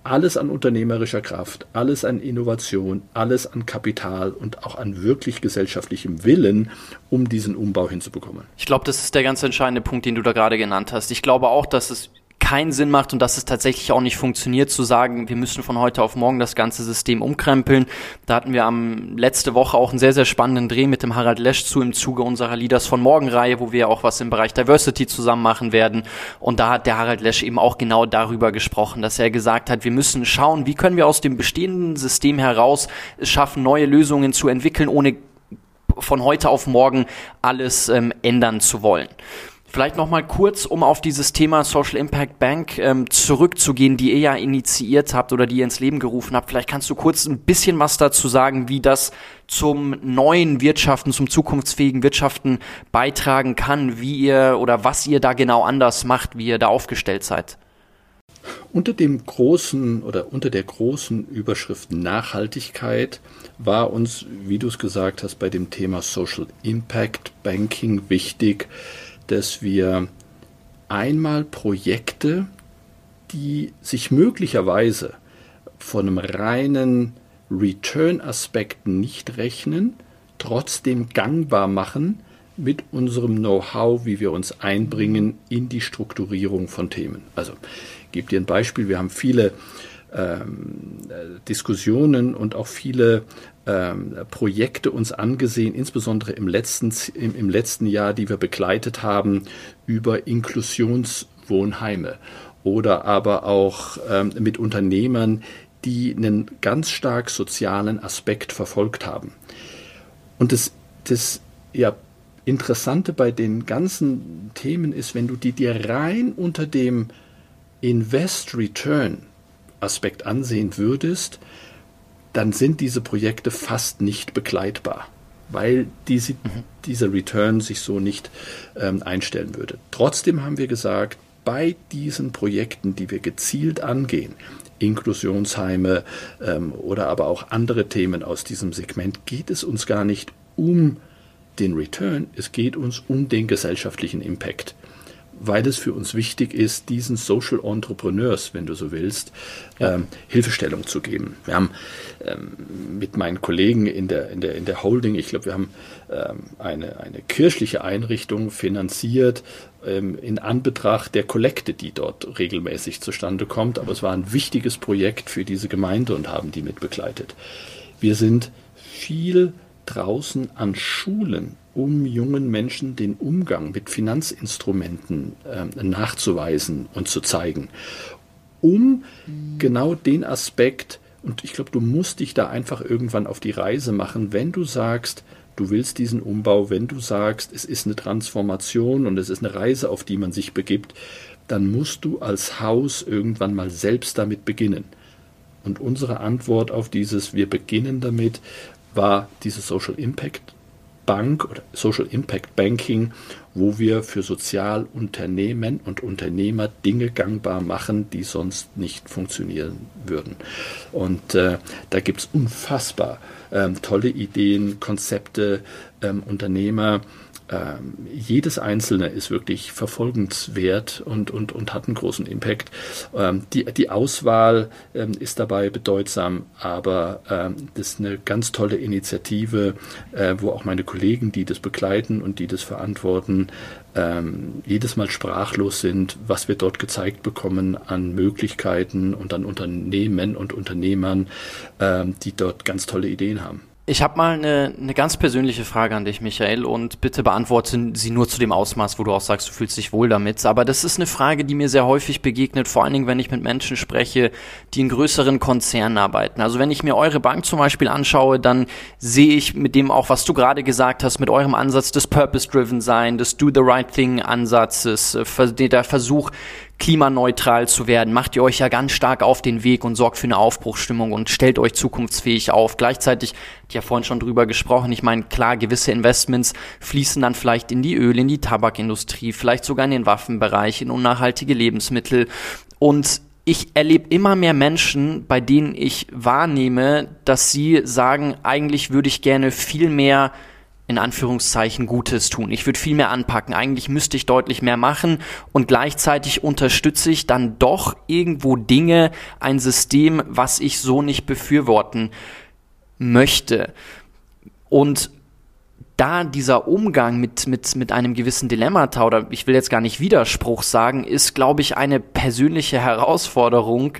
alles an unternehmerischer Kraft, alles an Innovation, alles an Kapital und auch an wirklich gesellschaftlichem Willen, um diesen Umbau hinzubekommen. Ich glaube, das ist der ganz entscheidende Punkt, den du da gerade genannt hast. Ich glaube auch, dass es keinen Sinn macht und dass es tatsächlich auch nicht funktioniert, zu sagen, wir müssen von heute auf morgen das ganze System umkrempeln. Da hatten wir am letzte Woche auch einen sehr, sehr spannenden Dreh mit dem Harald Lesch zu im Zuge unserer Leaders von Morgen Reihe, wo wir auch was im Bereich Diversity zusammen machen werden. Und da hat der Harald Lesch eben auch genau darüber gesprochen, dass er gesagt hat, wir müssen schauen, wie können wir aus dem bestehenden System heraus es schaffen, neue Lösungen zu entwickeln, ohne von heute auf morgen alles ähm, ändern zu wollen. Vielleicht noch mal kurz, um auf dieses Thema Social Impact Bank ähm, zurückzugehen, die ihr ja initiiert habt oder die ihr ins Leben gerufen habt. Vielleicht kannst du kurz ein bisschen was dazu sagen, wie das zum neuen Wirtschaften, zum zukunftsfähigen Wirtschaften beitragen kann, wie ihr oder was ihr da genau anders macht, wie ihr da aufgestellt seid. Unter dem großen oder unter der großen Überschrift Nachhaltigkeit war uns, wie du es gesagt hast, bei dem Thema Social Impact Banking wichtig, dass wir einmal Projekte, die sich möglicherweise von einem reinen Return-Aspekt nicht rechnen, trotzdem gangbar machen mit unserem Know-how, wie wir uns einbringen in die Strukturierung von Themen. Also ich gebe dir ein Beispiel. Wir haben viele ähm, Diskussionen und auch viele ähm, Projekte uns angesehen, insbesondere im letzten, im, im letzten Jahr, die wir begleitet haben, über Inklusionswohnheime oder aber auch ähm, mit Unternehmern, die einen ganz stark sozialen Aspekt verfolgt haben. Und das, das ja, Interessante bei den ganzen Themen ist, wenn du die dir rein unter dem Invest-Return-Aspekt ansehen würdest, dann sind diese Projekte fast nicht begleitbar, weil diese, mhm. dieser Return sich so nicht ähm, einstellen würde. Trotzdem haben wir gesagt, bei diesen Projekten, die wir gezielt angehen, Inklusionsheime ähm, oder aber auch andere Themen aus diesem Segment, geht es uns gar nicht um den Return, es geht uns um den gesellschaftlichen Impact weil es für uns wichtig ist, diesen Social Entrepreneurs, wenn du so willst, ja. ähm, Hilfestellung zu geben. Wir haben ähm, mit meinen Kollegen in der, in der, in der Holding, ich glaube, wir haben ähm, eine, eine kirchliche Einrichtung finanziert ähm, in Anbetracht der Kollekte, die dort regelmäßig zustande kommt. Aber es war ein wichtiges Projekt für diese Gemeinde und haben die mit begleitet. Wir sind viel draußen an Schulen um jungen Menschen den Umgang mit Finanzinstrumenten äh, nachzuweisen und zu zeigen, um genau den Aspekt, und ich glaube, du musst dich da einfach irgendwann auf die Reise machen, wenn du sagst, du willst diesen Umbau, wenn du sagst, es ist eine Transformation und es ist eine Reise, auf die man sich begibt, dann musst du als Haus irgendwann mal selbst damit beginnen. Und unsere Antwort auf dieses Wir beginnen damit war diese Social Impact Bank oder Social Impact Banking, wo wir für Sozialunternehmen und Unternehmer Dinge gangbar machen, die sonst nicht funktionieren würden. Und äh, da gibt es unfassbar ähm, tolle Ideen, Konzepte, ähm, Unternehmer, ähm, jedes einzelne ist wirklich verfolgenswert und, und, und hat einen großen Impact. Ähm, die, die Auswahl ähm, ist dabei bedeutsam, aber ähm, das ist eine ganz tolle Initiative, äh, wo auch meine Kollegen, die das begleiten und die das verantworten, ähm, jedes Mal sprachlos sind, was wir dort gezeigt bekommen an Möglichkeiten und an Unternehmen und Unternehmern, ähm, die dort ganz tolle Ideen haben. Ich habe mal eine, eine ganz persönliche Frage an dich, Michael, und bitte beantworte sie nur zu dem Ausmaß, wo du auch sagst, du fühlst dich wohl damit. Aber das ist eine Frage, die mir sehr häufig begegnet, vor allen Dingen, wenn ich mit Menschen spreche, die in größeren Konzernen arbeiten. Also wenn ich mir eure Bank zum Beispiel anschaue, dann sehe ich mit dem auch, was du gerade gesagt hast, mit eurem Ansatz des Purpose-Driven Sein, des Do the Right Thing Ansatzes, äh, der Versuch, klimaneutral zu werden, macht ihr euch ja ganz stark auf den Weg und sorgt für eine Aufbruchsstimmung und stellt euch zukunftsfähig auf. Gleichzeitig, ich ja vorhin schon drüber gesprochen, ich meine, klar, gewisse Investments fließen dann vielleicht in die Öl, in die Tabakindustrie, vielleicht sogar in den Waffenbereich, in unnachhaltige Lebensmittel und ich erlebe immer mehr Menschen, bei denen ich wahrnehme, dass sie sagen, eigentlich würde ich gerne viel mehr in Anführungszeichen Gutes tun. Ich würde viel mehr anpacken. Eigentlich müsste ich deutlich mehr machen und gleichzeitig unterstütze ich dann doch irgendwo Dinge, ein System, was ich so nicht befürworten möchte. Und da dieser Umgang mit, mit, mit einem gewissen Dilemmata oder ich will jetzt gar nicht Widerspruch sagen, ist, glaube ich, eine persönliche Herausforderung,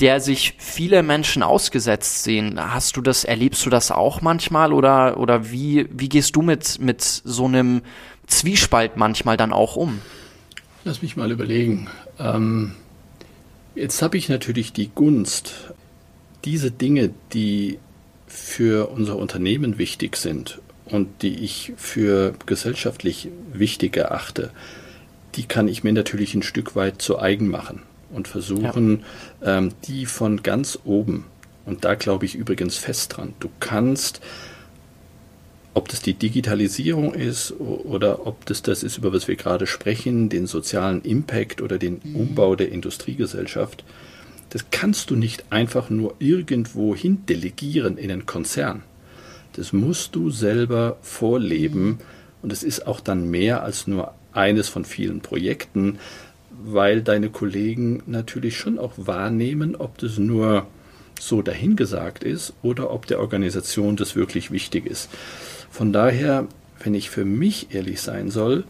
der sich viele Menschen ausgesetzt sehen. Hast du das, erlebst du das auch manchmal oder, oder wie, wie gehst du mit, mit so einem Zwiespalt manchmal dann auch um? Lass mich mal überlegen. Ähm, jetzt habe ich natürlich die Gunst, diese Dinge, die für unser Unternehmen wichtig sind und die ich für gesellschaftlich wichtig erachte, die kann ich mir natürlich ein Stück weit zu eigen machen und versuchen, ja. ähm, die von ganz oben, und da glaube ich übrigens fest dran, du kannst, ob das die Digitalisierung ist oder ob das das ist, über was wir gerade sprechen, den sozialen Impact oder den mhm. Umbau der Industriegesellschaft, das kannst du nicht einfach nur irgendwo hin delegieren in einen Konzern. Das musst du selber vorleben und es ist auch dann mehr als nur eines von vielen Projekten, weil deine Kollegen natürlich schon auch wahrnehmen, ob das nur so dahingesagt ist oder ob der Organisation das wirklich wichtig ist. Von daher, wenn ich für mich ehrlich sein soll,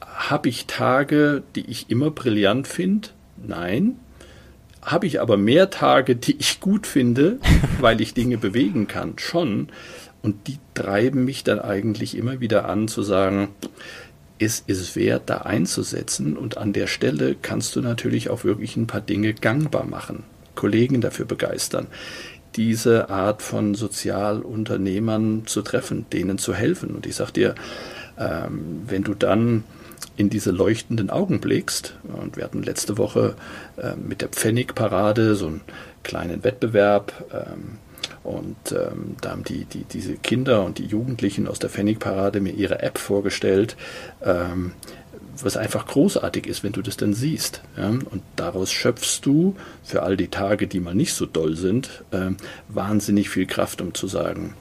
habe ich Tage, die ich immer brillant finde? Nein. Habe ich aber mehr Tage, die ich gut finde, weil ich Dinge bewegen kann? Schon. Und die treiben mich dann eigentlich immer wieder an zu sagen, es ist wert, da einzusetzen und an der Stelle kannst du natürlich auch wirklich ein paar Dinge gangbar machen, Kollegen dafür begeistern, diese Art von Sozialunternehmern zu treffen, denen zu helfen. Und ich sag dir, ähm, wenn du dann in diese leuchtenden Augen blickst, und wir hatten letzte Woche äh, mit der Pfennigparade so einen kleinen Wettbewerb, ähm, und ähm, da haben die, die, diese Kinder und die Jugendlichen aus der Pfennigparade mir ihre App vorgestellt, ähm, was einfach großartig ist, wenn du das dann siehst. Ja? Und daraus schöpfst du für all die Tage, die mal nicht so doll sind, ähm, wahnsinnig viel Kraft, um zu sagen,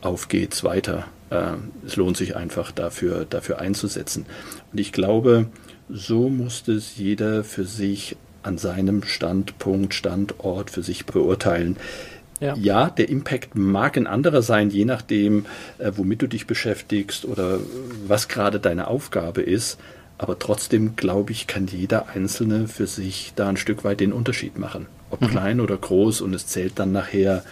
auf geht's weiter. Ähm, es lohnt sich einfach dafür, dafür einzusetzen. Und ich glaube, so muss es jeder für sich an seinem Standpunkt, Standort für sich beurteilen. Ja. ja. der Impact mag ein anderer sein, je nachdem, äh, womit du dich beschäftigst oder was gerade deine Aufgabe ist. Aber trotzdem, glaube ich, kann jeder Einzelne für sich da ein Stück weit den Unterschied machen. Ob mhm. klein oder groß. Und es zählt dann nachher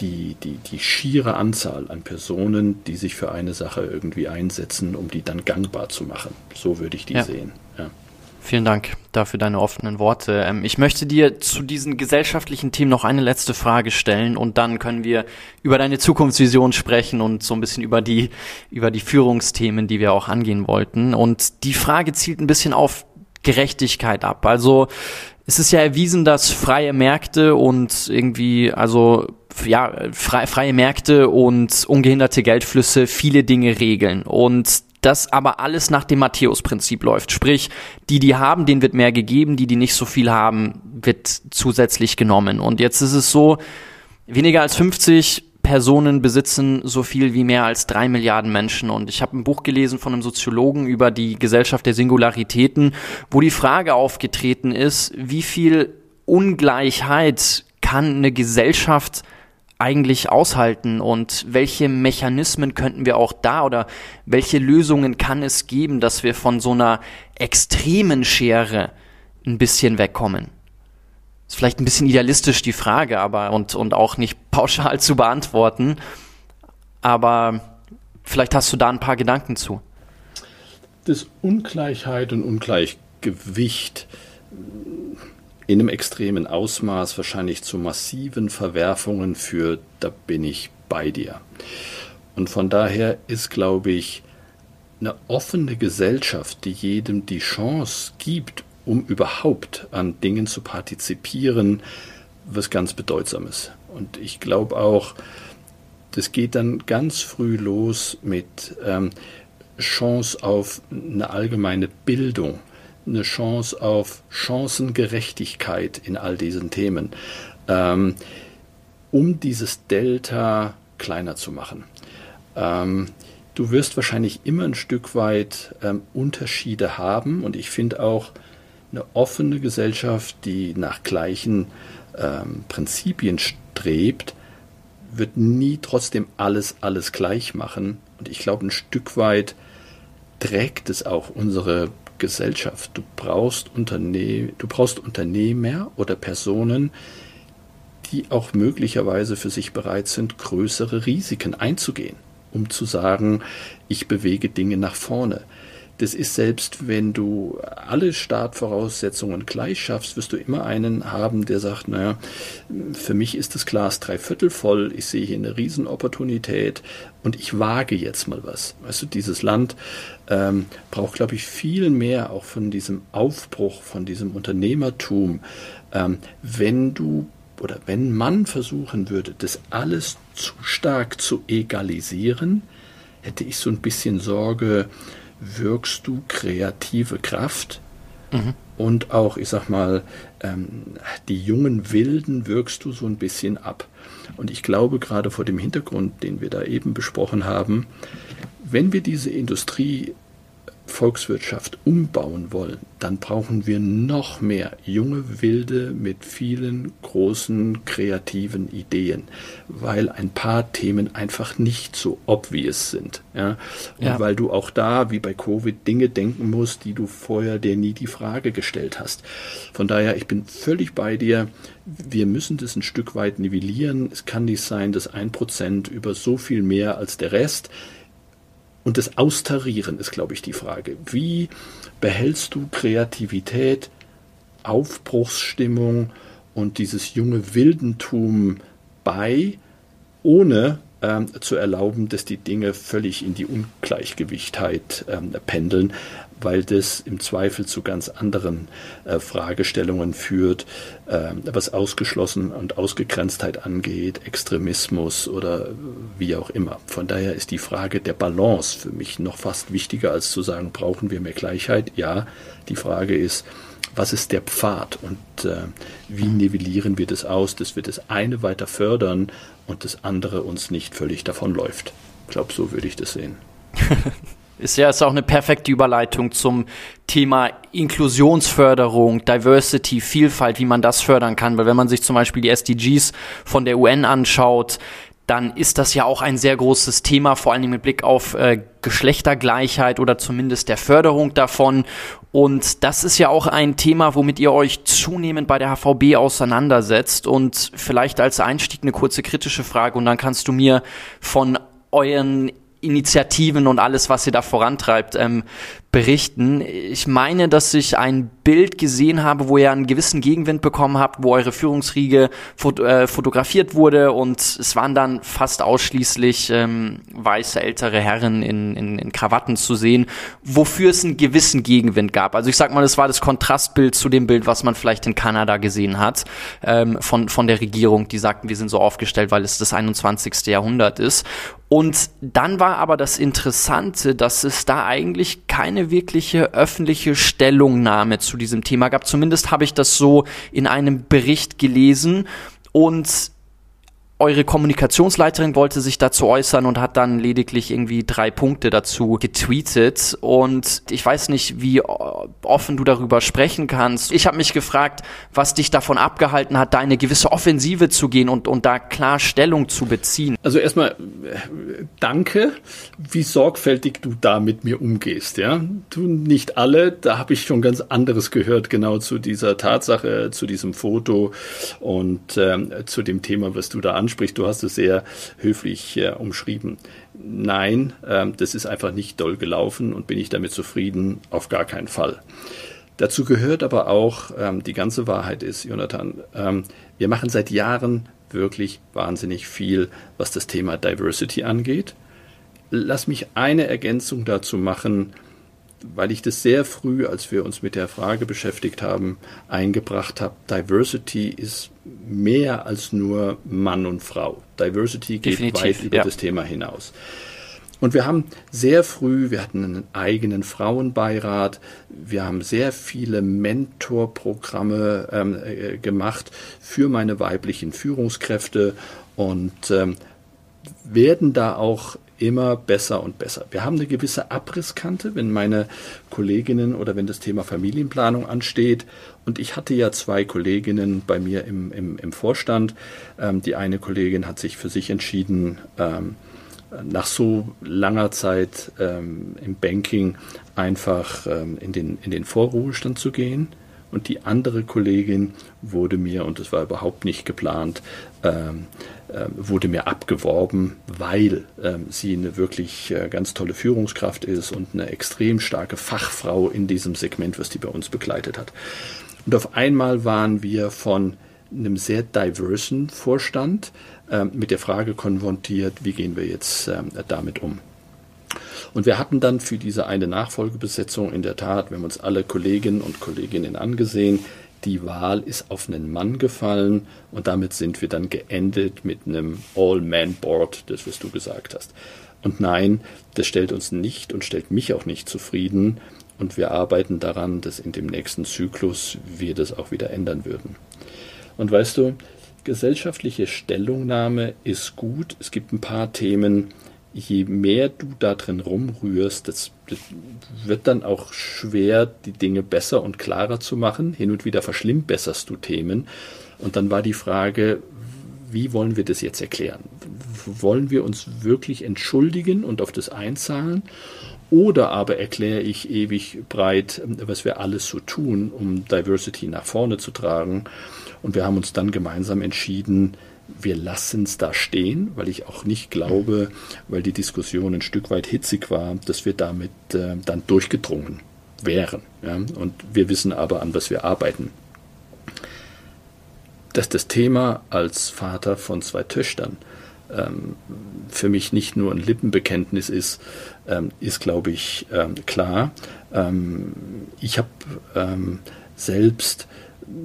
die, die, die schiere Anzahl an Personen, die sich für eine Sache irgendwie einsetzen, um die dann gangbar zu machen. So würde ich die ja. sehen. Ja. Vielen Dank dafür deine offenen Worte. Ähm, ich möchte dir zu diesen gesellschaftlichen Themen noch eine letzte Frage stellen und dann können wir über deine Zukunftsvision sprechen und so ein bisschen über die, über die Führungsthemen, die wir auch angehen wollten. Und die Frage zielt ein bisschen auf Gerechtigkeit ab. Also es ist ja erwiesen, dass freie Märkte und irgendwie, also ja, frei, freie Märkte und ungehinderte Geldflüsse viele Dinge regeln. Und das aber alles nach dem Matthäus-Prinzip läuft. Sprich, die, die haben, denen wird mehr gegeben, die, die nicht so viel haben, wird zusätzlich genommen. Und jetzt ist es so, weniger als 50 Personen besitzen so viel wie mehr als drei Milliarden Menschen. Und ich habe ein Buch gelesen von einem Soziologen über die Gesellschaft der Singularitäten, wo die Frage aufgetreten ist, wie viel Ungleichheit kann eine Gesellschaft eigentlich aushalten und welche Mechanismen könnten wir auch da oder welche Lösungen kann es geben, dass wir von so einer extremen Schere ein bisschen wegkommen? Ist vielleicht ein bisschen idealistisch die Frage, aber und, und auch nicht pauschal zu beantworten. Aber vielleicht hast du da ein paar Gedanken zu. Das Ungleichheit und Ungleichgewicht in einem extremen Ausmaß wahrscheinlich zu massiven Verwerfungen führt, da bin ich bei dir. Und von daher ist, glaube ich, eine offene Gesellschaft, die jedem die Chance gibt, um überhaupt an Dingen zu partizipieren, was ganz Bedeutsames. Und ich glaube auch, das geht dann ganz früh los mit ähm, Chance auf eine allgemeine Bildung eine Chance auf Chancengerechtigkeit in all diesen Themen, ähm, um dieses Delta kleiner zu machen. Ähm, du wirst wahrscheinlich immer ein Stück weit ähm, Unterschiede haben und ich finde auch eine offene Gesellschaft, die nach gleichen ähm, Prinzipien strebt, wird nie trotzdem alles, alles gleich machen. Und ich glaube, ein Stück weit trägt es auch unsere Gesellschaft. Du brauchst, Unterne du brauchst Unternehmer oder Personen, die auch möglicherweise für sich bereit sind, größere Risiken einzugehen, um zu sagen, ich bewege Dinge nach vorne das ist selbst, wenn du alle Startvoraussetzungen gleich schaffst, wirst du immer einen haben, der sagt, naja, für mich ist das Glas dreiviertel voll, ich sehe hier eine Riesenopportunität und ich wage jetzt mal was. Weißt du, dieses Land ähm, braucht, glaube ich, viel mehr auch von diesem Aufbruch, von diesem Unternehmertum. Ähm, wenn du oder wenn man versuchen würde, das alles zu stark zu egalisieren, hätte ich so ein bisschen Sorge, wirkst du kreative Kraft mhm. und auch, ich sag mal, ähm, die jungen Wilden wirkst du so ein bisschen ab. Und ich glaube, gerade vor dem Hintergrund, den wir da eben besprochen haben, wenn wir diese Industrie Volkswirtschaft umbauen wollen, dann brauchen wir noch mehr junge Wilde mit vielen großen kreativen Ideen, weil ein paar Themen einfach nicht so obvious sind. Ja? Und ja. weil du auch da, wie bei Covid, Dinge denken musst, die du vorher dir nie die Frage gestellt hast. Von daher, ich bin völlig bei dir. Wir müssen das ein Stück weit nivellieren. Es kann nicht sein, dass ein Prozent über so viel mehr als der Rest und das Austarieren ist, glaube ich, die Frage. Wie behältst du Kreativität, Aufbruchsstimmung und dieses junge Wildentum bei, ohne ähm, zu erlauben, dass die Dinge völlig in die Ungleichgewichtheit ähm, pendeln, weil das im Zweifel zu ganz anderen äh, Fragestellungen führt, äh, was Ausgeschlossen und Ausgegrenztheit angeht, Extremismus oder wie auch immer. Von daher ist die Frage der Balance für mich noch fast wichtiger als zu sagen, brauchen wir mehr Gleichheit? Ja, die Frage ist, was ist der Pfad und äh, wie nivellieren wir das aus, dass wir das eine weiter fördern und das andere uns nicht völlig davonläuft. Ich glaube, so würde ich das sehen. Ist ja ist auch eine perfekte Überleitung zum Thema Inklusionsförderung, Diversity, Vielfalt, wie man das fördern kann. Weil wenn man sich zum Beispiel die SDGs von der UN anschaut, dann ist das ja auch ein sehr großes Thema, vor allem mit Blick auf äh, Geschlechtergleichheit oder zumindest der Förderung davon. Und das ist ja auch ein Thema, womit ihr euch zunehmend bei der HVB auseinandersetzt. Und vielleicht als Einstieg eine kurze kritische Frage und dann kannst du mir von euren Initiativen und alles, was ihr da vorantreibt, ähm, berichten. Ich meine, dass ich ein Bild gesehen habe, wo ihr einen gewissen Gegenwind bekommen habt, wo eure Führungsriege fot äh, fotografiert wurde und es waren dann fast ausschließlich ähm, weiße ältere Herren in, in, in Krawatten zu sehen, wofür es einen gewissen Gegenwind gab. Also ich sag mal, das war das Kontrastbild zu dem Bild, was man vielleicht in Kanada gesehen hat, ähm, von, von der Regierung, die sagten, wir sind so aufgestellt, weil es das 21. Jahrhundert ist. Und dann war aber das Interessante, dass es da eigentlich keine wirkliche öffentliche Stellungnahme zu diesem Thema gab. Zumindest habe ich das so in einem Bericht gelesen. Und eure Kommunikationsleiterin wollte sich dazu äußern und hat dann lediglich irgendwie drei Punkte dazu getweetet. Und ich weiß nicht, wie offen du darüber sprechen kannst. Ich habe mich gefragt, was dich davon abgehalten hat, da eine gewisse Offensive zu gehen und, und da klar Stellung zu beziehen. Also erstmal danke, wie sorgfältig du da mit mir umgehst. Ja, du nicht alle. Da habe ich schon ganz anderes gehört, genau zu dieser Tatsache, zu diesem Foto und ähm, zu dem Thema, was du da ansprichst anspricht. Du hast es sehr höflich äh, umschrieben. Nein, äh, das ist einfach nicht doll gelaufen und bin ich damit zufrieden? Auf gar keinen Fall. Dazu gehört aber auch, ähm, die ganze Wahrheit ist, Jonathan, ähm, wir machen seit Jahren wirklich wahnsinnig viel, was das Thema Diversity angeht. Lass mich eine Ergänzung dazu machen weil ich das sehr früh, als wir uns mit der Frage beschäftigt haben, eingebracht habe. Diversity ist mehr als nur Mann und Frau. Diversity geht Definitiv, weit über ja. das Thema hinaus. Und wir haben sehr früh, wir hatten einen eigenen Frauenbeirat, wir haben sehr viele Mentorprogramme ähm, äh, gemacht für meine weiblichen Führungskräfte und ähm, werden da auch immer besser und besser. Wir haben eine gewisse Abrisskante, wenn meine Kolleginnen oder wenn das Thema Familienplanung ansteht. Und ich hatte ja zwei Kolleginnen bei mir im, im, im Vorstand. Ähm, die eine Kollegin hat sich für sich entschieden, ähm, nach so langer Zeit ähm, im Banking einfach ähm, in, den, in den Vorruhestand zu gehen. Und die andere Kollegin wurde mir, und das war überhaupt nicht geplant, ähm, äh, wurde mir abgeworben, weil ähm, sie eine wirklich äh, ganz tolle Führungskraft ist und eine extrem starke Fachfrau in diesem Segment, was die bei uns begleitet hat. Und auf einmal waren wir von einem sehr diversen Vorstand äh, mit der Frage konfrontiert, wie gehen wir jetzt damit um. Und wir hatten dann für diese eine Nachfolgebesetzung in der Tat, wir haben uns alle Kolleginnen und Kolleginnen angesehen, die Wahl ist auf einen Mann gefallen und damit sind wir dann geendet mit einem All-Man-Board, das was du gesagt hast. Und nein, das stellt uns nicht und stellt mich auch nicht zufrieden und wir arbeiten daran, dass in dem nächsten Zyklus wir das auch wieder ändern würden. Und weißt du, gesellschaftliche Stellungnahme ist gut. Es gibt ein paar Themen, je mehr du da drin rumrührst, das, das, wird dann auch schwer, die Dinge besser und klarer zu machen. Hin und wieder verschlimmbesserst du Themen. Und dann war die Frage, wie wollen wir das jetzt erklären? Wollen wir uns wirklich entschuldigen und auf das einzahlen? Oder aber erkläre ich ewig breit, was wir alles so tun, um Diversity nach vorne zu tragen. Und wir haben uns dann gemeinsam entschieden, wir lassen es da stehen, weil ich auch nicht glaube, weil die Diskussion ein Stück weit hitzig war, dass wir damit äh, dann durchgedrungen wären. Ja? Und wir wissen aber, an was wir arbeiten. Dass das Thema als Vater von zwei Töchtern ähm, für mich nicht nur ein Lippenbekenntnis ist, ähm, ist, glaube ich, ähm, klar. Ähm, ich habe ähm, selbst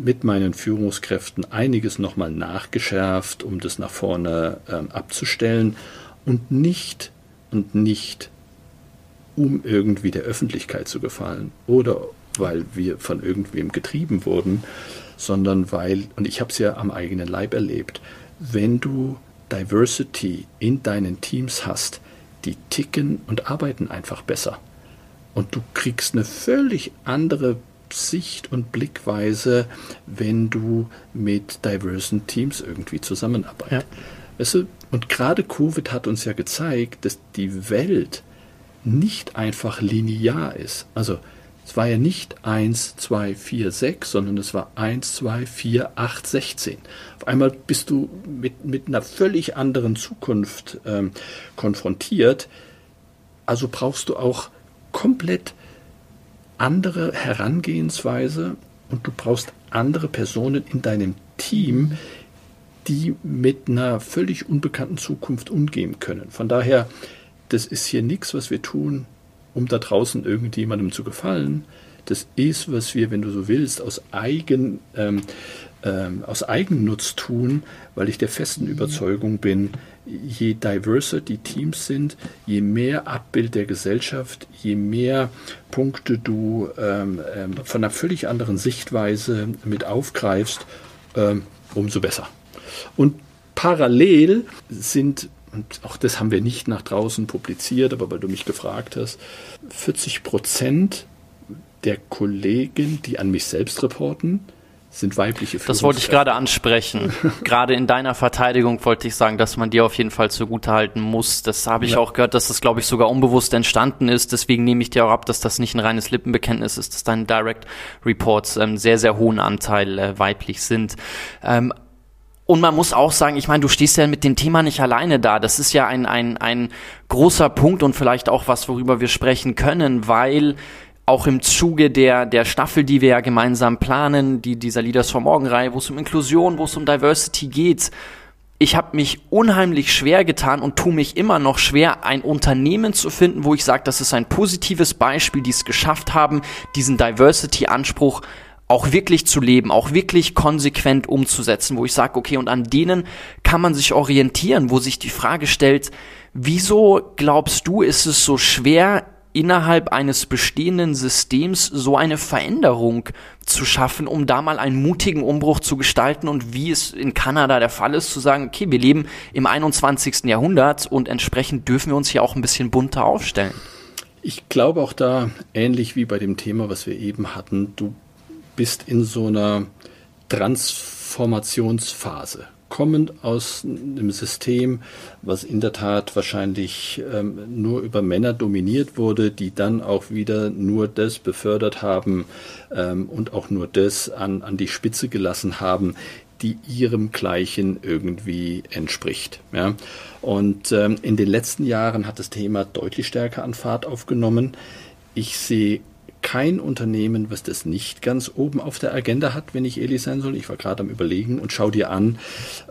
mit meinen Führungskräften einiges nochmal nachgeschärft, um das nach vorne ähm, abzustellen und nicht und nicht um irgendwie der Öffentlichkeit zu gefallen oder weil wir von irgendwem getrieben wurden, sondern weil, und ich habe es ja am eigenen Leib erlebt, wenn du Diversity in deinen Teams hast, die ticken und arbeiten einfach besser. Und du kriegst eine völlig andere Sicht und Blickweise, wenn du mit diversen Teams irgendwie zusammenarbeitest. Ja. Weißt du, und gerade Covid hat uns ja gezeigt, dass die Welt nicht einfach linear ist. Also es war ja nicht 1, 2, 4, 6, sondern es war 1, 2, 4, 8, 16. Auf einmal bist du mit, mit einer völlig anderen Zukunft ähm, konfrontiert. Also brauchst du auch komplett andere Herangehensweise und du brauchst andere Personen in deinem Team, die mit einer völlig unbekannten Zukunft umgehen können. Von daher, das ist hier nichts, was wir tun, um da draußen irgendjemandem zu gefallen. Das ist, was wir, wenn du so willst, aus Eigen, ähm, ähm, aus Eigennutz tun, weil ich der festen Überzeugung bin, je diverser die Teams sind, je mehr Abbild der Gesellschaft, je mehr Punkte du ähm, ähm, von einer völlig anderen Sichtweise mit aufgreifst, ähm, umso besser. Und parallel sind, und auch das haben wir nicht nach draußen publiziert, aber weil du mich gefragt hast, 40 Prozent der Kollegen, die an mich selbst reporten, sind weibliche Das wollte ich gerade ansprechen. gerade in deiner Verteidigung wollte ich sagen, dass man dir auf jeden Fall zugutehalten muss. Das habe ich ja. auch gehört, dass das, glaube ich, sogar unbewusst entstanden ist. Deswegen nehme ich dir auch ab, dass das nicht ein reines Lippenbekenntnis ist, dass deine Direct Reports ähm, sehr, sehr hohen Anteil äh, weiblich sind. Ähm, und man muss auch sagen, ich meine, du stehst ja mit dem Thema nicht alleine da. Das ist ja ein, ein, ein großer Punkt und vielleicht auch was, worüber wir sprechen können, weil auch im Zuge der, der Staffel, die wir ja gemeinsam planen, die, dieser Leaders for Morgen-Reihe, wo es um Inklusion, wo es um Diversity geht, ich habe mich unheimlich schwer getan und tue mich immer noch schwer, ein Unternehmen zu finden, wo ich sage, das ist ein positives Beispiel, die es geschafft haben, diesen Diversity-Anspruch auch wirklich zu leben, auch wirklich konsequent umzusetzen, wo ich sage, okay, und an denen kann man sich orientieren, wo sich die Frage stellt, wieso glaubst du, ist es so schwer, innerhalb eines bestehenden Systems so eine Veränderung zu schaffen, um da mal einen mutigen Umbruch zu gestalten und wie es in Kanada der Fall ist, zu sagen, okay, wir leben im 21. Jahrhundert und entsprechend dürfen wir uns hier auch ein bisschen bunter aufstellen. Ich glaube auch da, ähnlich wie bei dem Thema, was wir eben hatten, du bist in so einer Transformationsphase kommend aus einem System, was in der Tat wahrscheinlich ähm, nur über Männer dominiert wurde, die dann auch wieder nur das befördert haben ähm, und auch nur das an, an die Spitze gelassen haben, die ihrem Gleichen irgendwie entspricht. Ja. Und ähm, in den letzten Jahren hat das Thema deutlich stärker an Fahrt aufgenommen. Ich sehe kein Unternehmen, was das nicht ganz oben auf der Agenda hat, wenn ich ehrlich sein soll. Ich war gerade am Überlegen und schau dir an,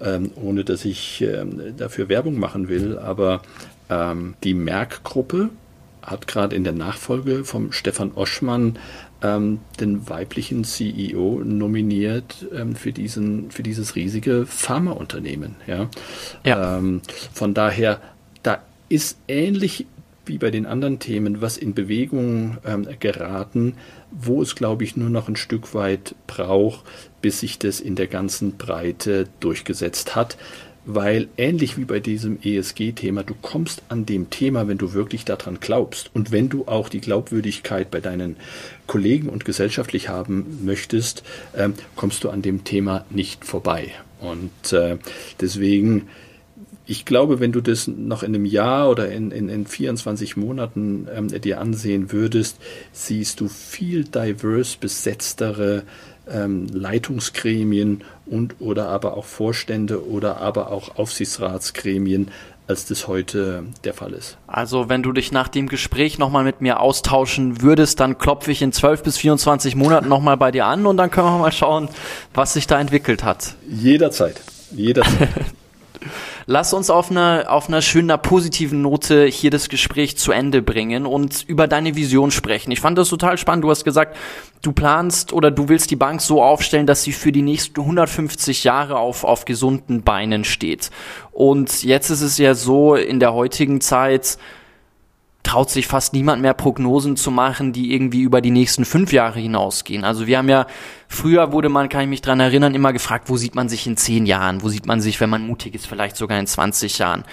ähm, ohne dass ich ähm, dafür Werbung machen will, aber ähm, die Merck-Gruppe hat gerade in der Nachfolge vom Stefan Oschmann ähm, den weiblichen CEO nominiert ähm, für, diesen, für dieses riesige Pharmaunternehmen. Ja? ja. Ähm, von daher, da ist ähnlich wie bei den anderen Themen was in Bewegung ähm, geraten, wo es, glaube ich, nur noch ein Stück weit braucht, bis sich das in der ganzen Breite durchgesetzt hat. Weil ähnlich wie bei diesem ESG-Thema, du kommst an dem Thema, wenn du wirklich daran glaubst und wenn du auch die Glaubwürdigkeit bei deinen Kollegen und gesellschaftlich haben möchtest, ähm, kommst du an dem Thema nicht vorbei. Und äh, deswegen ich glaube, wenn du das noch in einem Jahr oder in, in, in 24 Monaten ähm, dir ansehen würdest, siehst du viel divers besetztere ähm, Leitungsgremien und oder aber auch Vorstände oder aber auch Aufsichtsratsgremien, als das heute der Fall ist. Also wenn du dich nach dem Gespräch nochmal mit mir austauschen würdest, dann klopfe ich in 12 bis 24 Monaten nochmal bei dir an und dann können wir mal schauen, was sich da entwickelt hat. Jederzeit. Jederzeit. Lass uns auf einer, auf einer schönen, positiven Note hier das Gespräch zu Ende bringen und über deine Vision sprechen. Ich fand das total spannend. Du hast gesagt, du planst oder du willst die Bank so aufstellen, dass sie für die nächsten 150 Jahre auf, auf gesunden Beinen steht. Und jetzt ist es ja so, in der heutigen Zeit, traut sich fast niemand mehr Prognosen zu machen, die irgendwie über die nächsten fünf Jahre hinausgehen. Also wir haben ja, früher wurde man, kann ich mich dran erinnern, immer gefragt, wo sieht man sich in zehn Jahren? Wo sieht man sich, wenn man mutig ist, vielleicht sogar in 20 Jahren?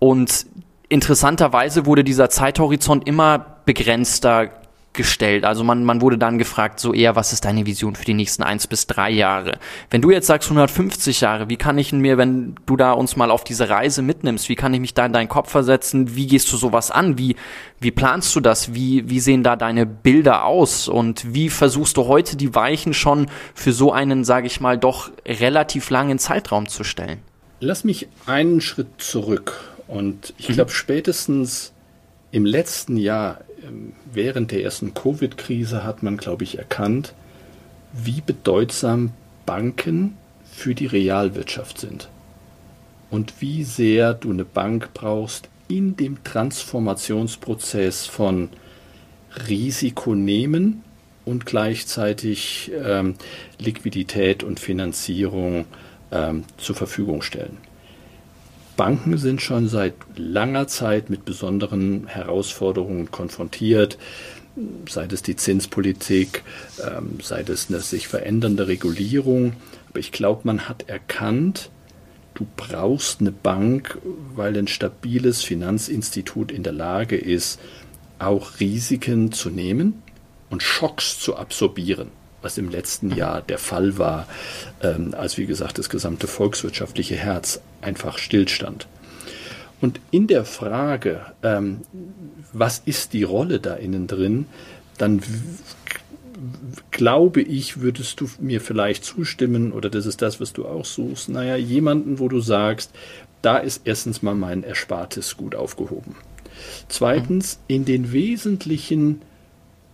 Und interessanterweise wurde dieser Zeithorizont immer begrenzter gestellt. Also man, man wurde dann gefragt, so eher, was ist deine Vision für die nächsten eins bis drei Jahre? Wenn du jetzt sagst 150 Jahre, wie kann ich mir, wenn du da uns mal auf diese Reise mitnimmst, wie kann ich mich da in deinen Kopf versetzen? Wie gehst du sowas an? Wie, wie planst du das? Wie, wie sehen da deine Bilder aus? Und wie versuchst du heute die Weichen schon für so einen, sage ich mal, doch relativ langen Zeitraum zu stellen? Lass mich einen Schritt zurück. Und ich mhm. glaube, spätestens im letzten Jahr während der ersten Covid-Krise hat man, glaube ich, erkannt, wie bedeutsam Banken für die Realwirtschaft sind und wie sehr du eine Bank brauchst in dem Transformationsprozess von Risiko nehmen und gleichzeitig ähm, Liquidität und Finanzierung ähm, zur Verfügung stellen. Banken sind schon seit langer Zeit mit besonderen Herausforderungen konfrontiert, sei es die Zinspolitik, ähm, sei es eine sich verändernde Regulierung. Aber ich glaube, man hat erkannt, du brauchst eine Bank, weil ein stabiles Finanzinstitut in der Lage ist, auch Risiken zu nehmen und Schocks zu absorbieren was im letzten Jahr der Fall war, ähm, als wie gesagt das gesamte volkswirtschaftliche Herz einfach stillstand. Und in der Frage, ähm, was ist die Rolle da innen drin, dann glaube ich, würdest du mir vielleicht zustimmen, oder das ist das, was du auch suchst, naja, jemanden, wo du sagst, da ist erstens mal mein Erspartes gut aufgehoben. Zweitens, in den wesentlichen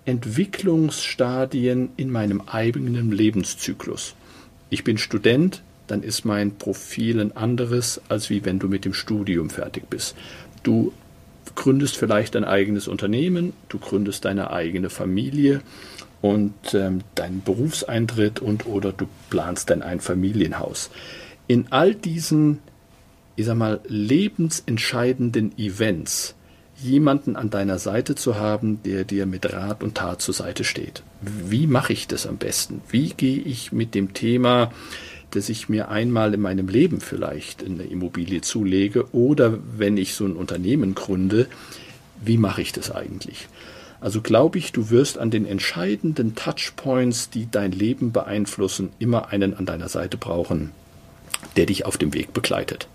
Entwicklungsstadien in meinem eigenen Lebenszyklus. Ich bin Student, dann ist mein Profil ein anderes, als wie wenn du mit dem Studium fertig bist. Du gründest vielleicht dein eigenes Unternehmen, du gründest deine eigene Familie und ähm, deinen Berufseintritt und oder du planst dein Einfamilienhaus. In all diesen, ich sag mal, lebensentscheidenden Events jemanden an deiner Seite zu haben, der dir mit Rat und Tat zur Seite steht. Wie mache ich das am besten? Wie gehe ich mit dem Thema, dass ich mir einmal in meinem Leben vielleicht eine Immobilie zulege oder wenn ich so ein Unternehmen gründe, wie mache ich das eigentlich? Also glaube ich, du wirst an den entscheidenden Touchpoints, die dein Leben beeinflussen, immer einen an deiner Seite brauchen, der dich auf dem Weg begleitet.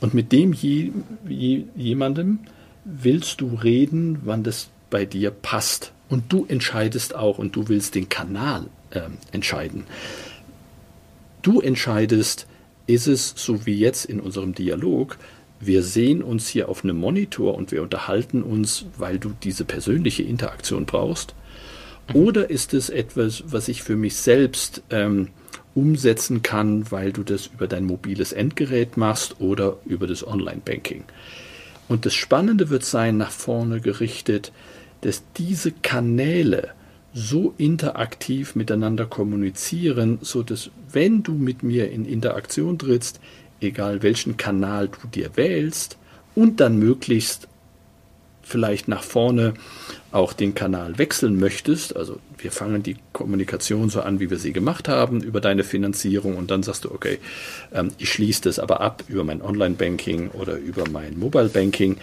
Und mit dem je, je, jemandem willst du reden, wann das bei dir passt. Und du entscheidest auch und du willst den Kanal äh, entscheiden. Du entscheidest, ist es so wie jetzt in unserem Dialog, wir sehen uns hier auf einem Monitor und wir unterhalten uns, weil du diese persönliche Interaktion brauchst? Oder ist es etwas, was ich für mich selbst ähm, umsetzen kann, weil du das über dein mobiles Endgerät machst oder über das Online-Banking? Und das Spannende wird sein, nach vorne gerichtet, dass diese Kanäle so interaktiv miteinander kommunizieren, so dass wenn du mit mir in Interaktion trittst, egal welchen Kanal du dir wählst und dann möglichst vielleicht nach vorne auch den Kanal wechseln möchtest, also wir fangen die Kommunikation so an, wie wir sie gemacht haben, über deine Finanzierung und dann sagst du, okay, ähm, ich schließe das aber ab über mein Online-Banking oder über mein Mobile-Banking,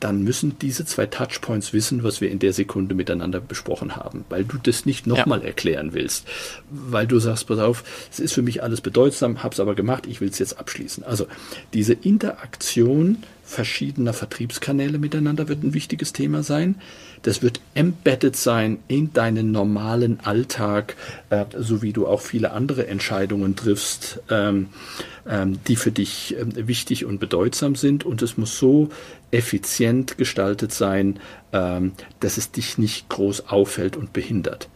dann müssen diese zwei Touchpoints wissen, was wir in der Sekunde miteinander besprochen haben, weil du das nicht nochmal ja. erklären willst, weil du sagst, pass auf, es ist für mich alles bedeutsam, hab's aber gemacht, ich will es jetzt abschließen. Also diese Interaktion verschiedener Vertriebskanäle miteinander wird ein wichtiges Thema sein. Das wird embedded sein in deinen normalen Alltag, äh, so wie du auch viele andere Entscheidungen triffst, ähm, ähm, die für dich äh, wichtig und bedeutsam sind. Und es muss so effizient gestaltet sein, ähm, dass es dich nicht groß auffällt und behindert.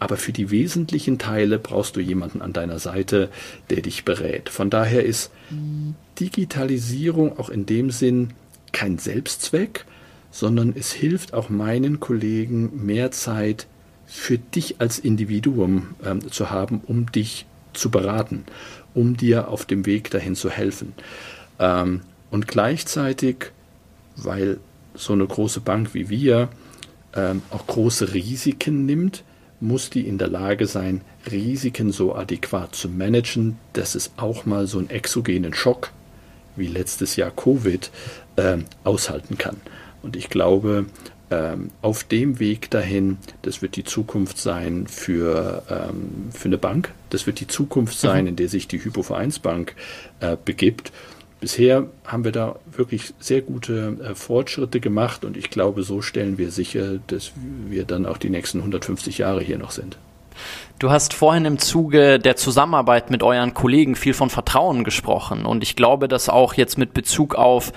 Aber für die wesentlichen Teile brauchst du jemanden an deiner Seite, der dich berät. Von daher ist Digitalisierung auch in dem Sinn kein Selbstzweck, sondern es hilft auch meinen Kollegen mehr Zeit für dich als Individuum ähm, zu haben, um dich zu beraten, um dir auf dem Weg dahin zu helfen. Ähm, und gleichzeitig, weil so eine große Bank wie wir ähm, auch große Risiken nimmt, muss die in der Lage sein, Risiken so adäquat zu managen, dass es auch mal so einen exogenen Schock wie letztes Jahr Covid äh, aushalten kann. Und ich glaube, ähm, auf dem Weg dahin, das wird die Zukunft sein für, ähm, für eine Bank, das wird die Zukunft sein, mhm. in der sich die Hypovereinsbank äh, begibt. Bisher haben wir da wirklich sehr gute äh, Fortschritte gemacht und ich glaube, so stellen wir sicher, dass wir dann auch die nächsten 150 Jahre hier noch sind. Du hast vorhin im Zuge der Zusammenarbeit mit euren Kollegen viel von Vertrauen gesprochen und ich glaube, dass auch jetzt mit Bezug auf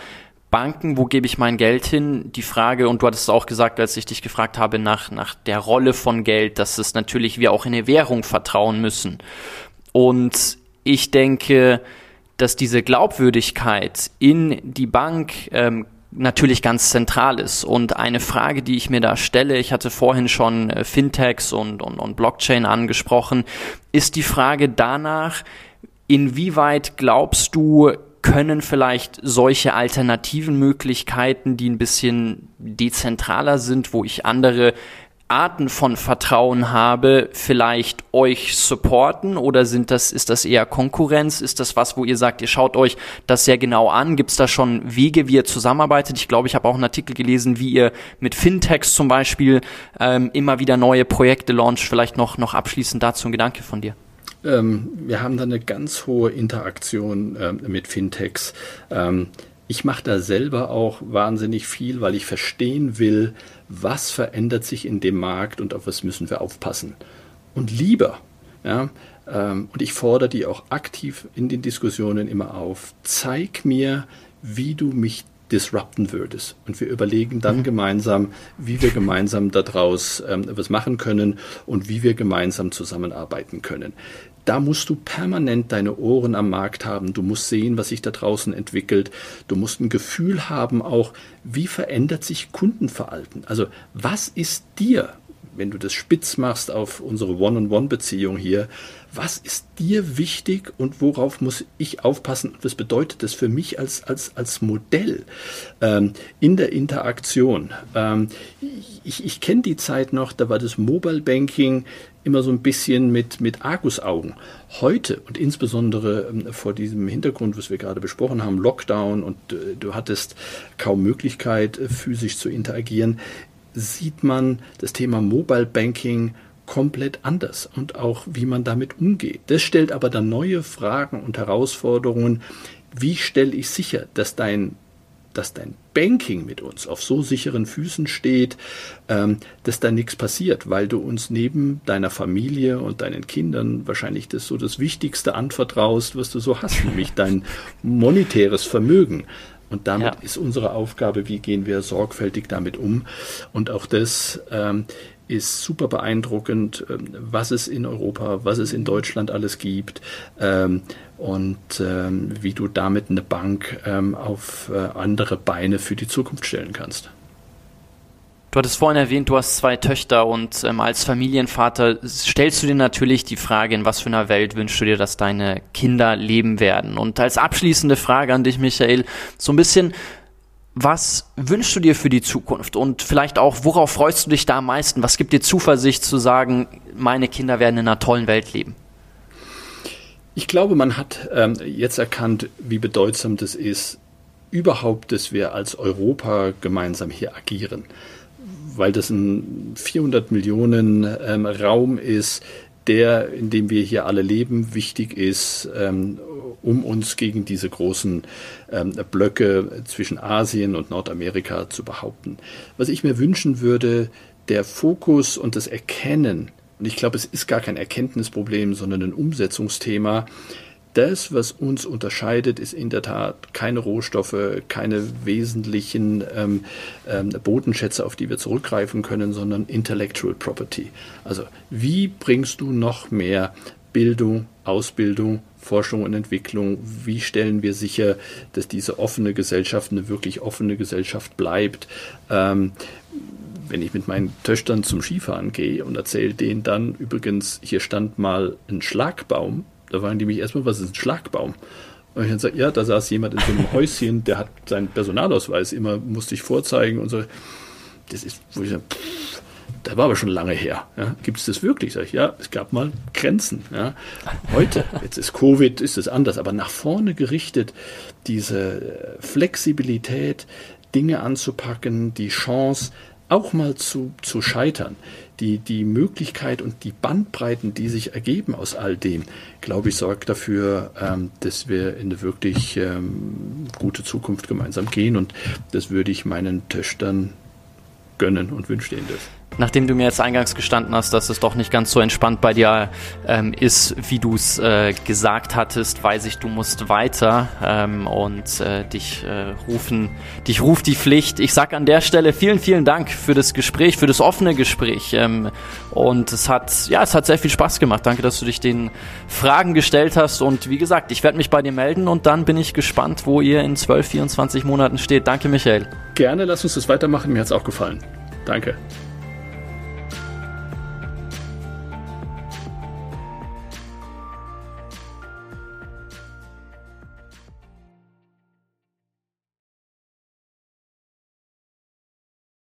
Banken, wo gebe ich mein Geld hin? Die Frage, und du hattest es auch gesagt, als ich dich gefragt habe nach, nach der Rolle von Geld, dass es natürlich wir auch in eine Währung vertrauen müssen. Und ich denke, dass diese Glaubwürdigkeit in die Bank ähm, natürlich ganz zentral ist. Und eine Frage, die ich mir da stelle, ich hatte vorhin schon äh, Fintechs und, und, und Blockchain angesprochen, ist die Frage danach, inwieweit glaubst du, können vielleicht solche alternativen Möglichkeiten, die ein bisschen dezentraler sind, wo ich andere Arten von Vertrauen habe, vielleicht euch supporten oder sind das, ist das eher Konkurrenz? Ist das was, wo ihr sagt, ihr schaut euch das sehr genau an? Gibt es da schon Wege, wie ihr zusammenarbeitet? Ich glaube, ich habe auch einen Artikel gelesen, wie ihr mit Fintechs zum Beispiel ähm, immer wieder neue Projekte launcht. Vielleicht noch, noch abschließend dazu ein Gedanke von dir. Ähm, wir haben da eine ganz hohe Interaktion ähm, mit Fintechs. Ähm, ich mache da selber auch wahnsinnig viel, weil ich verstehen will, was verändert sich in dem Markt und auf was müssen wir aufpassen. Und lieber, ja, ähm, und ich fordere die auch aktiv in den Diskussionen immer auf, zeig mir, wie du mich disrupten würdest. Und wir überlegen dann mhm. gemeinsam, wie wir gemeinsam daraus ähm, was machen können und wie wir gemeinsam zusammenarbeiten können da musst du permanent deine Ohren am Markt haben. Du musst sehen, was sich da draußen entwickelt. Du musst ein Gefühl haben, auch wie verändert sich Kundenverhalten. Also was ist dir wenn du das spitz machst auf unsere One-on-One-Beziehung hier, was ist dir wichtig und worauf muss ich aufpassen? Was bedeutet das für mich als, als, als Modell ähm, in der Interaktion? Ähm, ich ich kenne die Zeit noch, da war das Mobile Banking immer so ein bisschen mit, mit Argusaugen. Heute und insbesondere ähm, vor diesem Hintergrund, was wir gerade besprochen haben, Lockdown und äh, du hattest kaum Möglichkeit, äh, physisch zu interagieren, sieht man das Thema Mobile Banking komplett anders und auch wie man damit umgeht. Das stellt aber dann neue Fragen und Herausforderungen. Wie stelle ich sicher, dass dein dass dein Banking mit uns auf so sicheren Füßen steht, ähm, dass da nichts passiert, weil du uns neben deiner Familie und deinen Kindern wahrscheinlich das so das Wichtigste anvertraust, was du so hast, nämlich dein monetäres Vermögen. Und damit ja. ist unsere Aufgabe, wie gehen wir sorgfältig damit um. Und auch das ähm, ist super beeindruckend, ähm, was es in Europa, was es in Deutschland alles gibt ähm, und ähm, wie du damit eine Bank auf äh, andere Beine für die Zukunft stellen kannst. Du hattest vorhin erwähnt, du hast zwei Töchter und ähm, als Familienvater stellst du dir natürlich die Frage, in was für einer Welt wünschst du dir, dass deine Kinder leben werden? Und als abschließende Frage an dich, Michael, so ein bisschen, was wünschst du dir für die Zukunft? Und vielleicht auch, worauf freust du dich da am meisten? Was gibt dir Zuversicht zu sagen, meine Kinder werden in einer tollen Welt leben? Ich glaube, man hat ähm, jetzt erkannt, wie bedeutsam das ist, überhaupt, dass wir als Europa gemeinsam hier agieren weil das ein 400 Millionen ähm, Raum ist, der, in dem wir hier alle leben, wichtig ist, ähm, um uns gegen diese großen ähm, Blöcke zwischen Asien und Nordamerika zu behaupten. Was ich mir wünschen würde, der Fokus und das Erkennen, und ich glaube, es ist gar kein Erkenntnisproblem, sondern ein Umsetzungsthema, das, was uns unterscheidet, ist in der Tat keine Rohstoffe, keine wesentlichen ähm, ähm, Bodenschätze, auf die wir zurückgreifen können, sondern Intellectual Property. Also wie bringst du noch mehr Bildung, Ausbildung, Forschung und Entwicklung, wie stellen wir sicher, dass diese offene Gesellschaft eine wirklich offene Gesellschaft bleibt? Ähm, wenn ich mit meinen Töchtern zum Skifahren gehe und erzähle denen dann übrigens, hier stand mal ein Schlagbaum, da waren die mich erstmal, was ist ein Schlagbaum? Und ich dann sage, ja, da saß jemand in so einem Häuschen, der hat seinen Personalausweis immer, musste ich vorzeigen und so. Das ist, wo ich sage, pff, da war aber schon lange her. Ja. Gibt es das wirklich? Sag ich, ja, es gab mal Grenzen. Ja. Heute, jetzt ist Covid, ist es anders, aber nach vorne gerichtet, diese Flexibilität, Dinge anzupacken, die Chance, auch mal zu, zu scheitern, die, die Möglichkeit und die Bandbreiten, die sich ergeben aus all dem, glaube ich, sorgt dafür, ähm, dass wir in eine wirklich ähm, gute Zukunft gemeinsam gehen. Und das würde ich meinen Töchtern gönnen und wünsche ihnen das. Nachdem du mir jetzt eingangs gestanden hast, dass es doch nicht ganz so entspannt bei dir ähm, ist, wie du es äh, gesagt hattest, weiß ich, du musst weiter ähm, und äh, dich äh, rufen, dich ruft die Pflicht. Ich sag an der Stelle vielen, vielen Dank für das Gespräch, für das offene Gespräch ähm, und es hat, ja, es hat sehr viel Spaß gemacht. Danke, dass du dich den Fragen gestellt hast und wie gesagt, ich werde mich bei dir melden und dann bin ich gespannt, wo ihr in 12, 24 Monaten steht. Danke, Michael. Gerne, lass uns das weitermachen. Mir hat es auch gefallen. Danke.